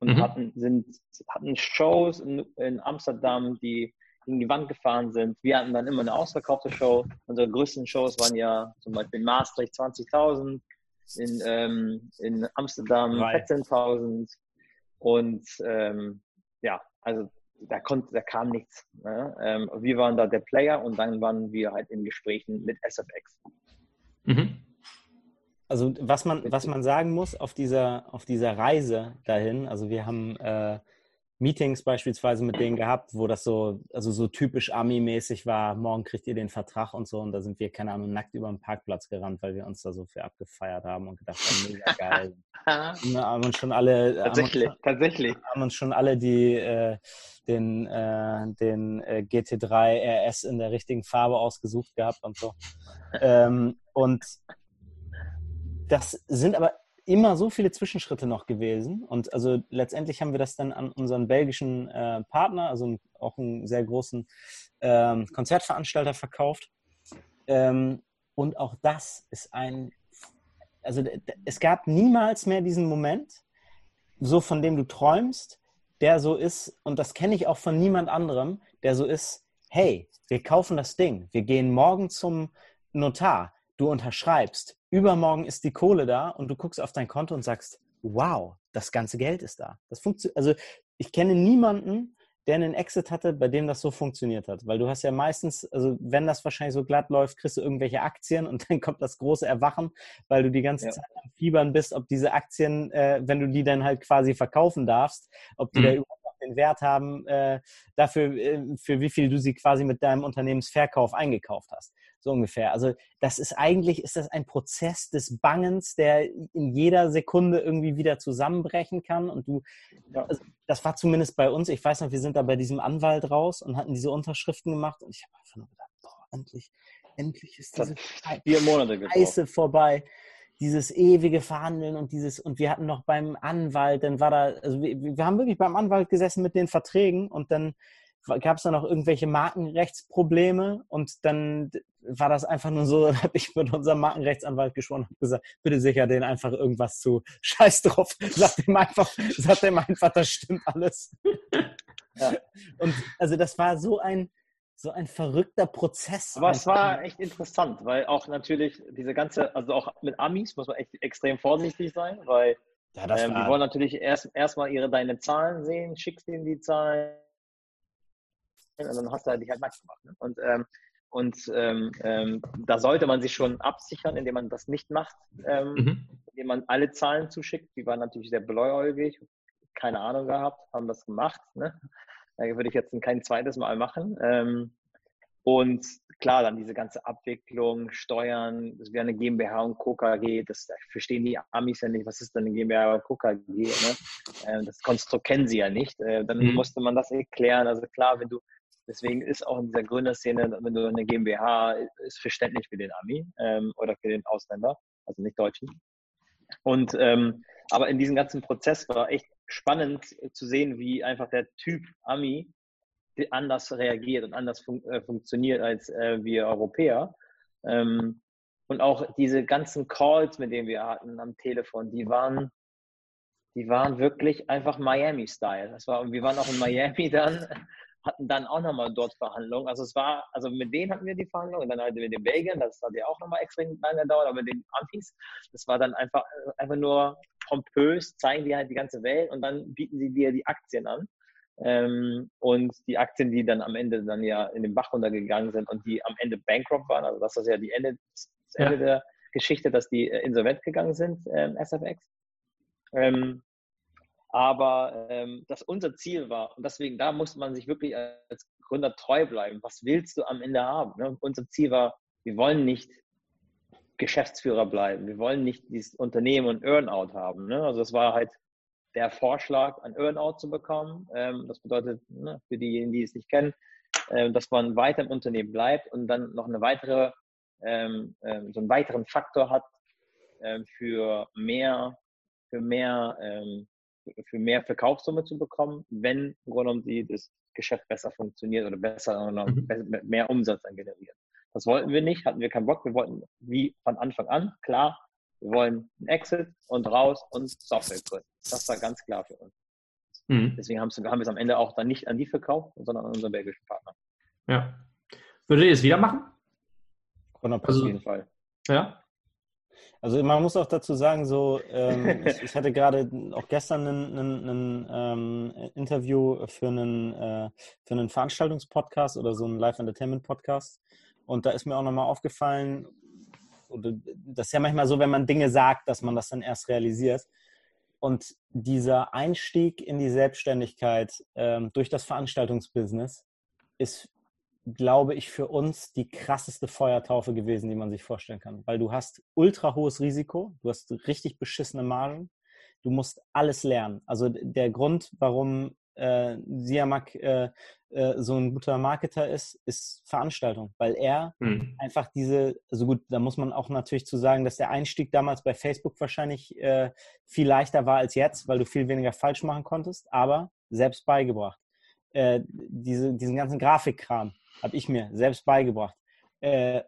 Und mhm. hatten, sind, hatten Shows in, in Amsterdam, die in die Wand gefahren sind. Wir hatten dann immer eine ausverkaufte Show. Unsere größten Shows waren ja zum Beispiel in Maastricht 20.000, in, ähm, in Amsterdam 14.000 und ähm, ja, also da, konnte, da kam nichts. Ne? Ähm, wir waren da der Player und dann waren wir halt in Gesprächen mit SFX. Mhm. Also was man, was man sagen muss auf dieser, auf dieser Reise dahin, also wir haben äh, Meetings beispielsweise mit denen gehabt, wo das so, also so typisch Ami-mäßig war, morgen kriegt ihr den Vertrag und so und da sind wir, keine Ahnung, nackt über den Parkplatz gerannt, weil wir uns da so für abgefeiert haben und gedacht haben, mega geil. [laughs] haben uns schon alle, tatsächlich, haben uns, tatsächlich. Haben uns schon alle die, äh, den, äh, den äh, GT3 RS in der richtigen Farbe ausgesucht gehabt und so. [laughs] ähm, und das sind aber immer so viele Zwischenschritte noch gewesen. Und also letztendlich haben wir das dann an unseren belgischen äh, Partner, also auch einen sehr großen ähm, Konzertveranstalter verkauft. Ähm, und auch das ist ein, also es gab niemals mehr diesen Moment, so von dem du träumst, der so ist, und das kenne ich auch von niemand anderem, der so ist, hey, wir kaufen das Ding, wir gehen morgen zum Notar, du unterschreibst, übermorgen ist die Kohle da und du guckst auf dein Konto und sagst, wow, das ganze Geld ist da. Das funktioniert. Also ich kenne niemanden, der einen Exit hatte, bei dem das so funktioniert hat. Weil du hast ja meistens, also wenn das wahrscheinlich so glatt läuft, kriegst du irgendwelche Aktien und [laughs] dann kommt das große Erwachen, weil du die ganze ja. Zeit am Fiebern bist, ob diese Aktien, äh, wenn du die dann halt quasi verkaufen darfst, ob die mhm. da überhaupt noch den Wert haben, äh, dafür, äh, für wie viel du sie quasi mit deinem Unternehmensverkauf eingekauft hast. So ungefähr. Also das ist eigentlich, ist das ein Prozess des Bangens, der in jeder Sekunde irgendwie wieder zusammenbrechen kann. Und du, also das war zumindest bei uns, ich weiß noch, wir sind da bei diesem Anwalt raus und hatten diese Unterschriften gemacht. Und ich habe einfach nur gedacht, boah, endlich, endlich ist diese [laughs] vier Monate Scheiße vorbei. Dieses ewige Verhandeln und dieses, und wir hatten noch beim Anwalt, dann war da, also wir, wir haben wirklich beim Anwalt gesessen mit den Verträgen und dann gab es da noch irgendwelche Markenrechtsprobleme und dann war das einfach nur so, [laughs] habe ich mit unserem Markenrechtsanwalt gesprochen und gesagt, bitte sicher den einfach irgendwas zu. [laughs] Scheiß drauf, sag dem einfach, sag dem einfach, das stimmt alles. [laughs] Ja. Und also das war so ein, so ein verrückter Prozess. Aber es war echt interessant, weil auch natürlich diese ganze, also auch mit Amis muss man echt extrem vorsichtig sein, weil ja, ähm, die wollen natürlich erst erstmal ihre deine Zahlen sehen, schickst ihnen die Zahlen, und dann hast du halt dich halt nackt gemacht. Ne? Und, ähm, und ähm, ähm, da sollte man sich schon absichern, indem man das nicht macht, ähm, mhm. indem man alle Zahlen zuschickt. Die waren natürlich sehr bläuäugig, keine Ahnung gehabt, haben das gemacht. Ne? Da würde ich jetzt kein zweites Mal machen. Ähm, und klar, dann diese ganze Abwicklung, Steuern, das wäre eine GmbH und KKG, das verstehen die Amis ja nicht, was ist denn eine GmbH und KKG, ne? Ähm, das Konstrukt kennen sie ja nicht. Äh, dann mhm. musste man das erklären. Also klar, wenn du Deswegen ist auch in dieser Gründerszene, wenn du eine GmbH, ist verständlich für den Ami ähm, oder für den Ausländer, also nicht Deutschen. Und ähm, aber in diesem ganzen Prozess war echt spannend zu sehen, wie einfach der Typ Ami anders reagiert und anders fun äh, funktioniert als äh, wir Europäer. Ähm, und auch diese ganzen Calls, mit denen wir hatten am Telefon, die waren, die waren wirklich einfach Miami-Style. War, wir waren auch in Miami dann, hatten dann auch nochmal dort Verhandlungen. Also es war, also mit denen hatten wir die Verhandlungen und dann hatten wir den Belgien, das hat ja auch nochmal extrem lange gedauert, aber mit den Amis, das war dann einfach, einfach nur pompös, zeigen die halt die ganze Welt und dann bieten sie dir die Aktien an. Ähm, und die Aktien, die dann am Ende dann ja in den Bach runtergegangen sind und die am Ende bankrupt waren, also das ist ja die Ende, das Ende ja. der Geschichte, dass die äh, insolvent gegangen sind, ähm, SFX. Ähm, aber ähm, das unser Ziel war, und deswegen, da muss man sich wirklich als Gründer treu bleiben. Was willst du am Ende haben? Ne? Unser Ziel war, wir wollen nicht Geschäftsführer bleiben. Wir wollen nicht dieses Unternehmen und Earnout haben. Ne? Also das war halt der Vorschlag, ein Earnout zu bekommen. Ähm, das bedeutet, ne, für diejenigen, die es nicht kennen, äh, dass man weiter im Unternehmen bleibt und dann noch eine weitere ähm, ähm, so einen weiteren Faktor hat ähm, für mehr, für mehr, ähm, für mehr Verkaufssumme zu bekommen, wenn im Grunde genommen die, das Geschäft besser funktioniert oder besser mhm. mehr Umsatz dann generiert. Das wollten wir nicht, hatten wir keinen Bock. Wir wollten wie von Anfang an, klar, wir wollen einen Exit und raus und Software gründen. Das war ganz klar für uns. Mhm. Deswegen haben wir es am Ende auch dann nicht an die verkauft, sondern an unseren belgischen Partner. Ja. Würdet ihr es wieder machen? 100 also, auf jeden Fall. Ja. Also man muss auch dazu sagen, so ähm, ich, ich, hatte gerade auch gestern ein ähm, Interview für einen, äh, für einen Veranstaltungspodcast oder so einen Live-Entertainment-Podcast. Und da ist mir auch nochmal aufgefallen, das ist ja manchmal so, wenn man Dinge sagt, dass man das dann erst realisiert. Und dieser Einstieg in die Selbstständigkeit ähm, durch das Veranstaltungsbusiness ist glaube ich, für uns die krasseste Feuertaufe gewesen, die man sich vorstellen kann. Weil du hast ultra hohes Risiko, du hast richtig beschissene Margen, du musst alles lernen. Also der Grund, warum äh, Siamak äh, äh, so ein guter Marketer ist, ist Veranstaltung, weil er hm. einfach diese, also gut, da muss man auch natürlich zu sagen, dass der Einstieg damals bei Facebook wahrscheinlich äh, viel leichter war als jetzt, weil du viel weniger falsch machen konntest, aber selbst beigebracht. Äh, diese, diesen ganzen Grafikkram, habe ich mir selbst beigebracht. Äh,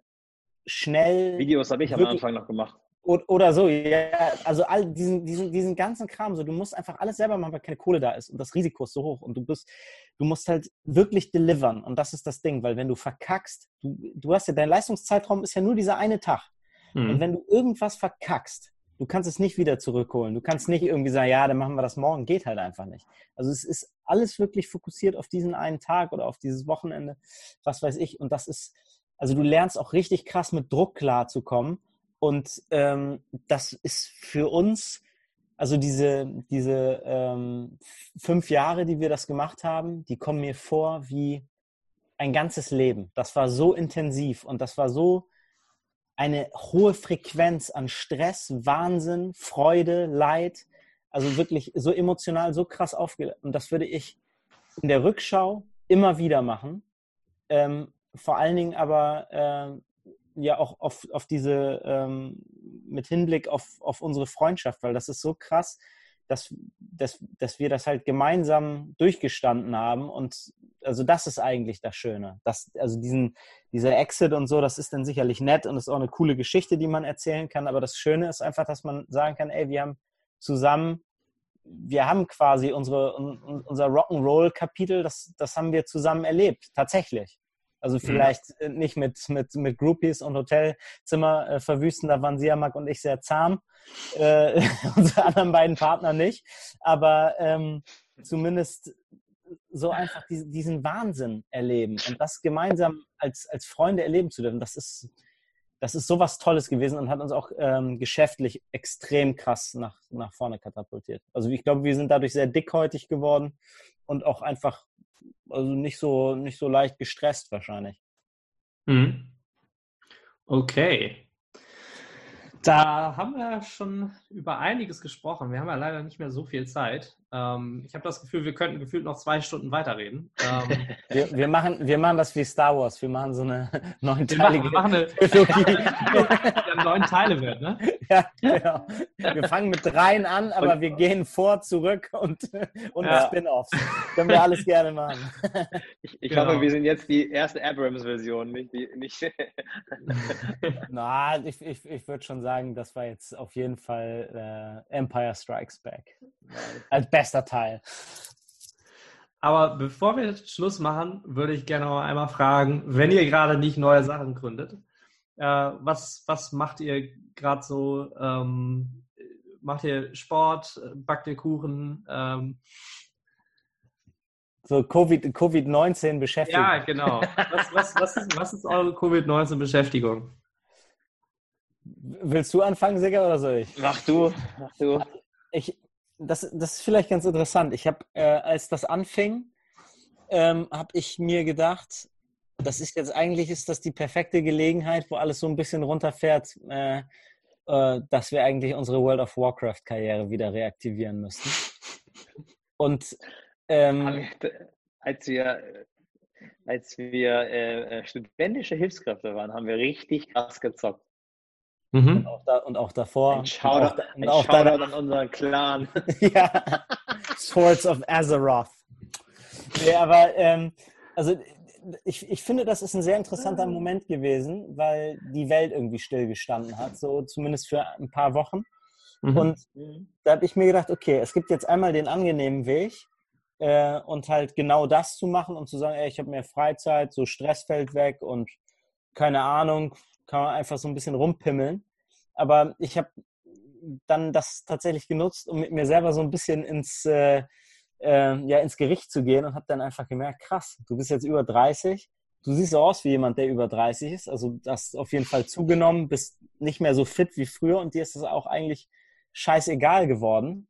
schnell. Videos habe ich am Anfang noch gemacht. Oder so, ja. Also all diesen, diesen, diesen ganzen Kram, so du musst einfach alles selber machen, weil keine Kohle da ist und das Risiko ist so hoch und du bist, du musst halt wirklich delivern und das ist das Ding, weil wenn du verkackst, du, du hast ja, dein Leistungszeitraum ist ja nur dieser eine Tag. Mhm. Und wenn du irgendwas verkackst, du kannst es nicht wieder zurückholen. Du kannst nicht irgendwie sagen, ja, dann machen wir das morgen. Geht halt einfach nicht. Also es ist alles wirklich fokussiert auf diesen einen Tag oder auf dieses Wochenende, was weiß ich. Und das ist, also du lernst auch richtig krass mit Druck klarzukommen. Und ähm, das ist für uns, also diese, diese ähm, fünf Jahre, die wir das gemacht haben, die kommen mir vor wie ein ganzes Leben. Das war so intensiv und das war so eine hohe Frequenz an Stress, Wahnsinn, Freude, Leid. Also wirklich so emotional, so krass aufgeladen. Und das würde ich in der Rückschau immer wieder machen. Ähm, vor allen Dingen aber äh, ja auch auf, auf diese, ähm, mit Hinblick auf, auf unsere Freundschaft, weil das ist so krass, dass, dass, dass wir das halt gemeinsam durchgestanden haben. Und also das ist eigentlich das Schöne. Das, also diesen, dieser Exit und so, das ist dann sicherlich nett und ist auch eine coole Geschichte, die man erzählen kann. Aber das Schöne ist einfach, dass man sagen kann, ey, wir haben zusammen, wir haben quasi unsere, unser Rock'n'Roll-Kapitel, das, das haben wir zusammen erlebt, tatsächlich. Also mhm. vielleicht mhm. nicht mit, mit, mit Groupies und Hotelzimmer äh, verwüsten, da waren Siamak und ich sehr zahm. Äh, [laughs] unsere anderen beiden Partner nicht. Aber ähm, zumindest so einfach diesen, diesen Wahnsinn erleben und das gemeinsam als, als Freunde erleben zu dürfen, das ist, das ist sowas Tolles gewesen und hat uns auch ähm, geschäftlich extrem krass nach, nach vorne katapultiert. Also ich glaube, wir sind dadurch sehr dickhäutig geworden und auch einfach also nicht so, nicht so leicht gestresst wahrscheinlich. Mhm. Okay. Da haben wir schon über einiges gesprochen. Wir haben ja leider nicht mehr so viel Zeit. Ähm, ich habe das Gefühl, wir könnten gefühlt noch zwei Stunden weiterreden. [laughs] Ähm, wir, wir, machen, wir machen das wie Star Wars. Wir machen so eine [laughs] neunteilige wir machen, [laughs] wir machen eine Trilogie, die neun Teile wird, ne? Ja, genau. Wir fangen mit dreien an, aber und, wir gehen vor, zurück und, und ja. Spin-offs. Können wir alles gerne machen. Ich, ich genau. hoffe, wir sind jetzt die erste Abrams-Version, nicht die. Nicht Na, ich, ich, ich würde schon sagen, das war jetzt auf jeden Fall äh, Empire Strikes Back. Als bester Teil. Aber bevor wir Schluss machen, würde ich gerne noch einmal fragen, wenn ihr gerade nicht neue Sachen gründet, äh, was, was macht ihr gerade so? Ähm, macht ihr Sport? Backt ihr Kuchen? Ähm, so Covid-19 COVID Beschäftigung. Ja, genau. Was, was, was, ist, was ist eure Covid-19 Beschäftigung? Willst du anfangen, Sigger, oder soll ich? Mach du, mach du. Ich, das, das ist vielleicht ganz interessant. Ich habe, äh, als das anfing, ähm, habe ich mir gedacht, das ist jetzt eigentlich ist das die perfekte Gelegenheit, wo alles so ein bisschen runterfährt, äh, äh, dass wir eigentlich unsere World of Warcraft Karriere wieder reaktivieren müssen. Und ähm, als wir als wir äh, äh, studentische Hilfskräfte waren, haben wir richtig krass gezockt. Mhm. Und, auch da, und, auch davor. Ein Shoutout, und auch, und auch an unseren Clan. [laughs] ja. Swords of Azeroth. Nee, aber ähm, also ich, ich finde, das ist ein sehr interessanter Moment gewesen, weil die Welt irgendwie stillgestanden hat, so zumindest für ein paar Wochen. Mhm. Und da habe ich mir gedacht, okay, es gibt jetzt einmal den angenehmen Weg äh, und halt genau das zu machen und zu sagen, ey, ich habe mehr Freizeit, so Stress fällt weg und keine Ahnung, kann man einfach so ein bisschen rumpimmeln. Aber ich habe dann das tatsächlich genutzt, um mit mir selber so ein bisschen ins, äh, äh, ja, ins Gericht zu gehen und habe dann einfach gemerkt, krass, du bist jetzt über 30, du siehst so aus wie jemand, der über 30 ist, also das auf jeden Fall zugenommen, bist nicht mehr so fit wie früher und dir ist das auch eigentlich scheißegal geworden,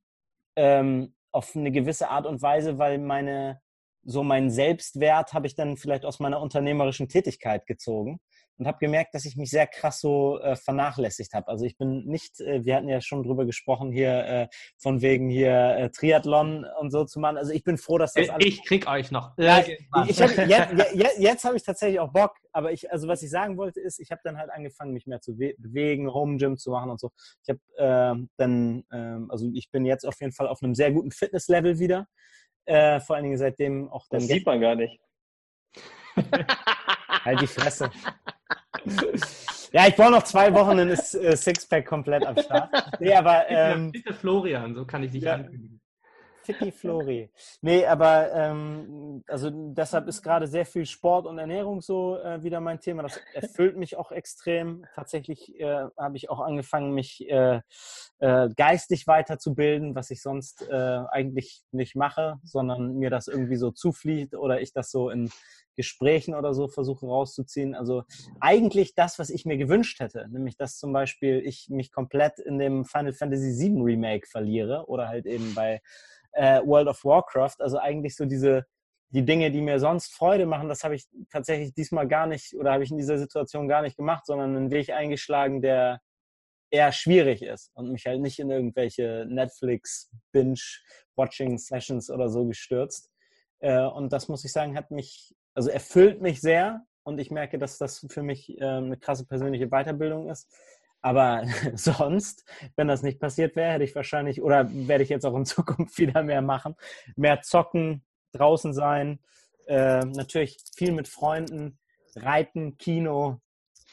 ähm, auf eine gewisse Art und Weise, weil meine, so meinen Selbstwert habe ich dann vielleicht aus meiner unternehmerischen Tätigkeit gezogen und habe gemerkt, dass ich mich sehr krass so äh, vernachlässigt habe. Also ich bin nicht, äh, wir hatten ja schon drüber gesprochen hier, äh, von wegen hier äh, Triathlon und so zu machen. Also ich bin froh, dass das alles... Ich krieg euch noch. Ja, ich, ich hab, [laughs] jetzt, jetzt, jetzt habe ich tatsächlich auch Bock, aber ich, also was ich sagen wollte ist, ich habe dann halt angefangen, mich mehr zu bewegen, Home Gym zu machen und so. Ich habe ähm, dann, ähm, also ich bin jetzt auf jeden Fall auf einem sehr guten Fitnesslevel wieder. Äh, vor allen Dingen seitdem auch dann... Das sieht man gar nicht. [laughs] halt die Fresse. Ja, ich brauche noch zwei Wochen, dann ist äh, Sixpack komplett am Start. Nee, aber. Ähm, Bitte Florian, so kann ich dich ja, ankündigen. Fitti [laughs] Flori. Nee, aber ähm, also deshalb ist gerade sehr viel Sport und Ernährung so äh, wieder mein Thema. Das erfüllt mich auch extrem. Tatsächlich äh, habe ich auch angefangen, mich äh, äh geistig weiterzubilden, was ich sonst äh, eigentlich nicht mache, sondern mir das irgendwie so zufliegt oder ich das so in Gesprächen oder so versuche rauszuziehen. Also eigentlich das, was ich mir gewünscht hätte, nämlich dass zum Beispiel ich mich komplett in dem Final Fantasy VII Remake verliere oder halt eben bei äh, World of Warcraft. Also eigentlich so diese die Dinge, die mir sonst Freude machen, das habe ich tatsächlich diesmal gar nicht oder habe ich in dieser Situation gar nicht gemacht, sondern einen Weg eingeschlagen, der eher schwierig ist und mich halt nicht in irgendwelche Netflix Binge-Watching Sessions oder so gestürzt. Äh, und das muss ich sagen, hat mich also erfüllt mich sehr und ich merke, dass das für mich äh, eine krasse persönliche Weiterbildung ist. Aber [laughs] sonst, wenn das nicht passiert wäre, hätte ich wahrscheinlich, oder werde ich jetzt auch in [laughs] Zukunft wieder mehr machen, mehr zocken, draußen sein, äh, natürlich viel mit Freunden, Reiten, Kino,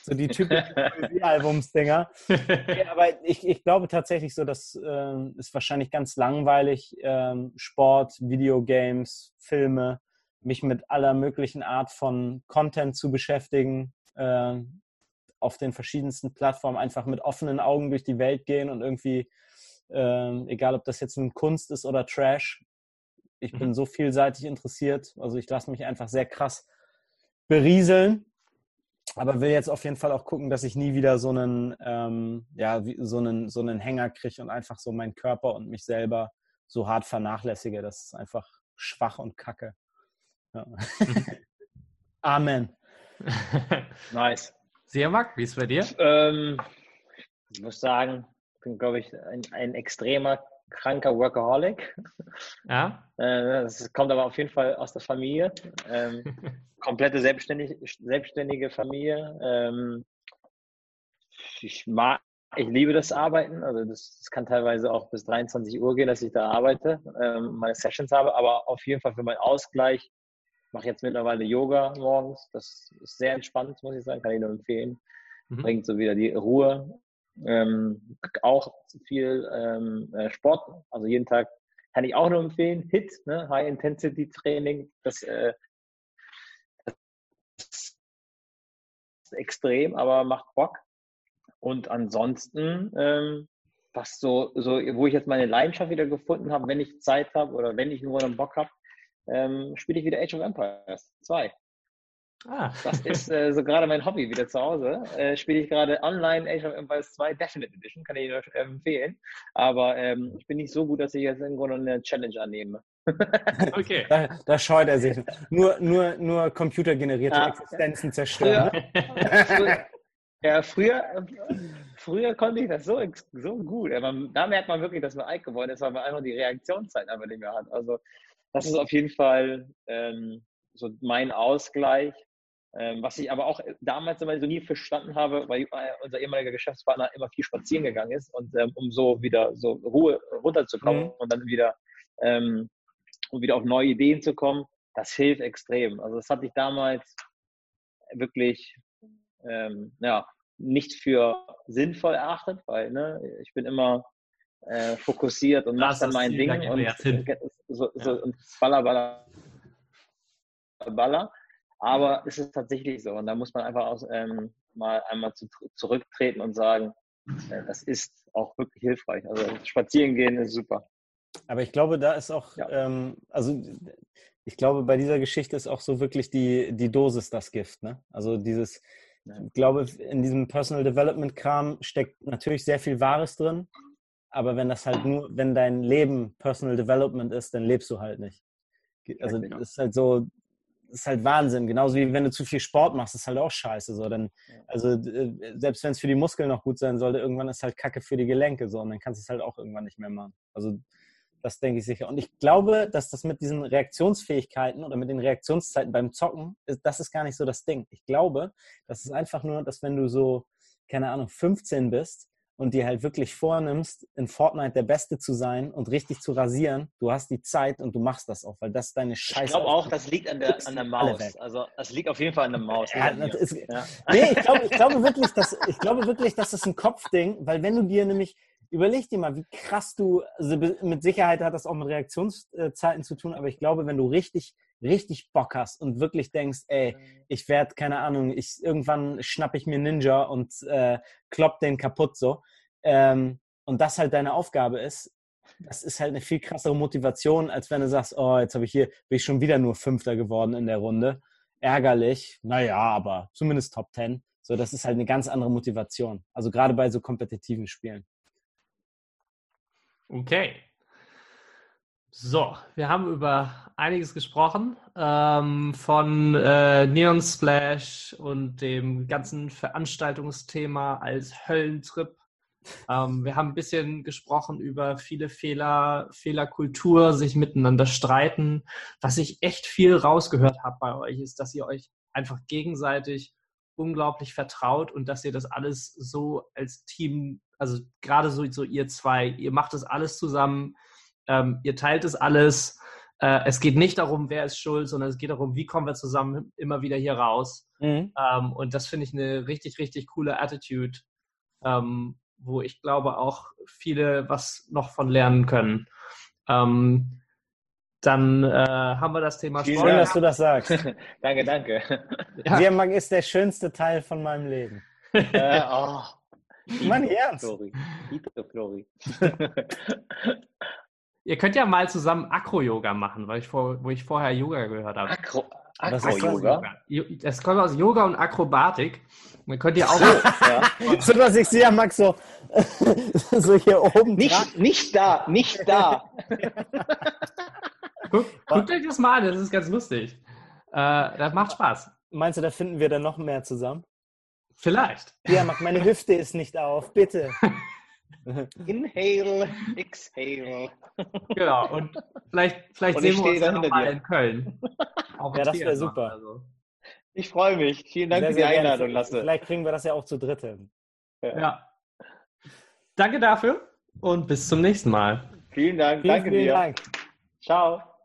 so die typischen [laughs] Albumsdinger. aber ich, ich glaube tatsächlich so, das äh, ist wahrscheinlich ganz langweilig. Ähm, Sport, Videogames, Filme, mich mit aller möglichen Art von Content zu beschäftigen, äh, auf den verschiedensten Plattformen einfach mit offenen Augen durch die Welt gehen und irgendwie, äh, egal ob das jetzt ein Kunst ist oder Trash, ich bin mhm. so vielseitig interessiert. Also ich lasse mich einfach sehr krass berieseln, aber will jetzt auf jeden Fall auch gucken, dass ich nie wieder so einen, ähm, ja, so einen, so einen Hänger kriege und einfach so meinen Körper und mich selber so hart vernachlässige. Das ist einfach schwach und kacke. Ja. [laughs] Amen. [laughs] nice. Sehr mag, wie ist es bei dir? Ähm, ich muss sagen, bin, glaube ich, ein, ein extremer kranker Workaholic. Ja. Äh, das kommt aber auf jeden Fall aus der Familie. Ähm, [laughs] komplette selbstständig, selbstständige Familie. Ähm, ich mag, ich liebe das Arbeiten. Also das, das, kann teilweise auch bis 23 Uhr gehen, dass ich da arbeite, ähm, meine Sessions habe. Aber auf jeden Fall für meinen Ausgleich ich mache jetzt mittlerweile Yoga morgens. Das ist sehr entspannt, muss ich sagen, kann ich nur empfehlen. Mhm. Bringt so wieder die Ruhe ähm, auch viel ähm, äh, Sport, also jeden Tag kann ich auch nur empfehlen. HIT, ne? High Intensity Training, das, äh, das ist extrem, aber macht Bock. Und ansonsten, ähm, was so, so, wo ich jetzt meine Leidenschaft wieder gefunden habe, wenn ich Zeit habe oder wenn ich nur einen Bock habe, ähm, spiele ich wieder Age of Empires 2. Ah. Das ist [laughs] äh, so gerade mein Hobby wieder zu Hause. Äh, Spiele ich gerade online Age of Empires 2 Definite Edition, kann ich nur empfehlen. Aber ähm, ich bin nicht so gut, dass ich jetzt irgendwo noch eine Challenge annehme. [laughs] okay. Da, da, scheut er sich. Nur, nur, nur computergenerierte ah, Existenzen zerstören. Früher, [laughs] ja, früher, früher konnte ich das so, so gut. da merkt man wirklich, dass man alt geworden ist, weil man einfach die Reaktionszeit einfach nicht mehr hat. Also das ist auf jeden Fall ähm, so mein Ausgleich. Ähm, was ich aber auch damals immer so nie verstanden habe, weil äh, unser ehemaliger Geschäftspartner immer viel spazieren gegangen ist und ähm, um so wieder so Ruhe runterzukommen mhm. und dann wieder ähm, um wieder auf neue Ideen zu kommen, das hilft extrem. Also das hatte ich damals wirklich ähm, ja, nicht für sinnvoll erachtet, weil ne, ich bin immer äh, fokussiert und mache dann mein Ding und, so, so, ja. und baller, baller, baller. Aber es ist tatsächlich so. Und da muss man einfach aus, ähm, mal einmal zu, zurücktreten und sagen, äh, das ist auch wirklich hilfreich. Also spazieren gehen ist super. Aber ich glaube, da ist auch, ja. ähm, also ich glaube, bei dieser Geschichte ist auch so wirklich die, die Dosis das Gift. Ne? Also dieses, ich glaube, in diesem Personal Development Kram steckt natürlich sehr viel Wahres drin. Aber wenn das halt nur, wenn dein Leben Personal Development ist, dann lebst du halt nicht. Also das ist halt so, ist halt Wahnsinn. Genauso wie wenn du zu viel Sport machst, ist halt auch scheiße. So. Dann, also äh, selbst wenn es für die Muskeln noch gut sein sollte, irgendwann ist halt Kacke für die Gelenke so und dann kannst du es halt auch irgendwann nicht mehr machen. Also das denke ich sicher. Und ich glaube, dass das mit diesen Reaktionsfähigkeiten oder mit den Reaktionszeiten beim Zocken, das ist gar nicht so das Ding. Ich glaube, das ist einfach nur, dass wenn du so, keine Ahnung, 15 bist, und dir halt wirklich vornimmst, in Fortnite der Beste zu sein und richtig zu rasieren, du hast die Zeit und du machst das auch, weil das deine Scheiße Ich glaube auch, das liegt an der, an der Maus. Also das liegt auf jeden Fall an der Maus. Ja, ist, ja. Nee, ich glaube, ich glaube wirklich, dass, ich glaube wirklich, dass das ein Kopfding, weil wenn du dir nämlich, überleg dir mal, wie krass du, also mit Sicherheit hat das auch mit Reaktionszeiten zu tun, aber ich glaube, wenn du richtig richtig Bock hast und wirklich denkst, ey, ich werde, keine Ahnung, ich, irgendwann schnappe ich mir Ninja und äh, klopp den kaputt so. Ähm, und das halt deine Aufgabe ist, das ist halt eine viel krassere Motivation, als wenn du sagst, oh, jetzt habe ich hier, bin ich schon wieder nur Fünfter geworden in der Runde. Ärgerlich, naja, aber zumindest Top Ten. So, das ist halt eine ganz andere Motivation. Also gerade bei so kompetitiven Spielen. Okay. So, wir haben über einiges gesprochen, ähm, von äh, Neon Splash und dem ganzen Veranstaltungsthema als Höllentrip. Ähm, wir haben ein bisschen gesprochen über viele Fehler, Fehlerkultur, sich miteinander streiten. Was ich echt viel rausgehört habe bei euch, ist, dass ihr euch einfach gegenseitig unglaublich vertraut und dass ihr das alles so als Team, also gerade so, so ihr zwei, ihr macht das alles zusammen ähm, ihr teilt es alles. Äh, es geht nicht darum, wer ist schuld, sondern es geht darum, wie kommen wir zusammen immer wieder hier raus. Mhm. Ähm, und das finde ich eine richtig, richtig coole Attitude, ähm, wo ich glaube auch viele was noch von lernen können. Ähm, dann äh, haben wir das Thema Sport. Schön, dass du das sagst. [laughs] danke, danke. Ja. Ist der schönste Teil von meinem Leben. äh, oh. Mann, ernst. Flori. Flori. [laughs] Ihr könnt ja mal zusammen Akro-Yoga machen, weil ich vor, wo ich vorher Yoga gehört habe. Akro, Akro-Yoga? Das kommt aus Yoga und Akrobatik. dann könnt ihr auch. [laughs] ja. so, dass ich sehe, Max, so, so hier oben. Nicht, nicht da, nicht da. Guck, [laughs] guckt euch das mal an, das ist ganz lustig. Äh, das macht Spaß. Meinst du, da finden wir dann noch mehr zusammen? Vielleicht. Ja, mach meine Hüfte ist nicht auf, bitte. [laughs] Inhale, exhale. Genau, und vielleicht, vielleicht Und sehen wir uns da ja noch hinter mal dir. in Köln. [laughs] Auf Ja, das wäre super. oder so. Ich freue mich. Vielen Dank Sehr, für die. Einladung, Lasse. Vielleicht kriegen wir das ja auch zu dritt hin. Ja. Danke dafür und bis zum nächsten Mal. Vielen Dank. Vielen, Danke vielen dir. Dank. Ciao.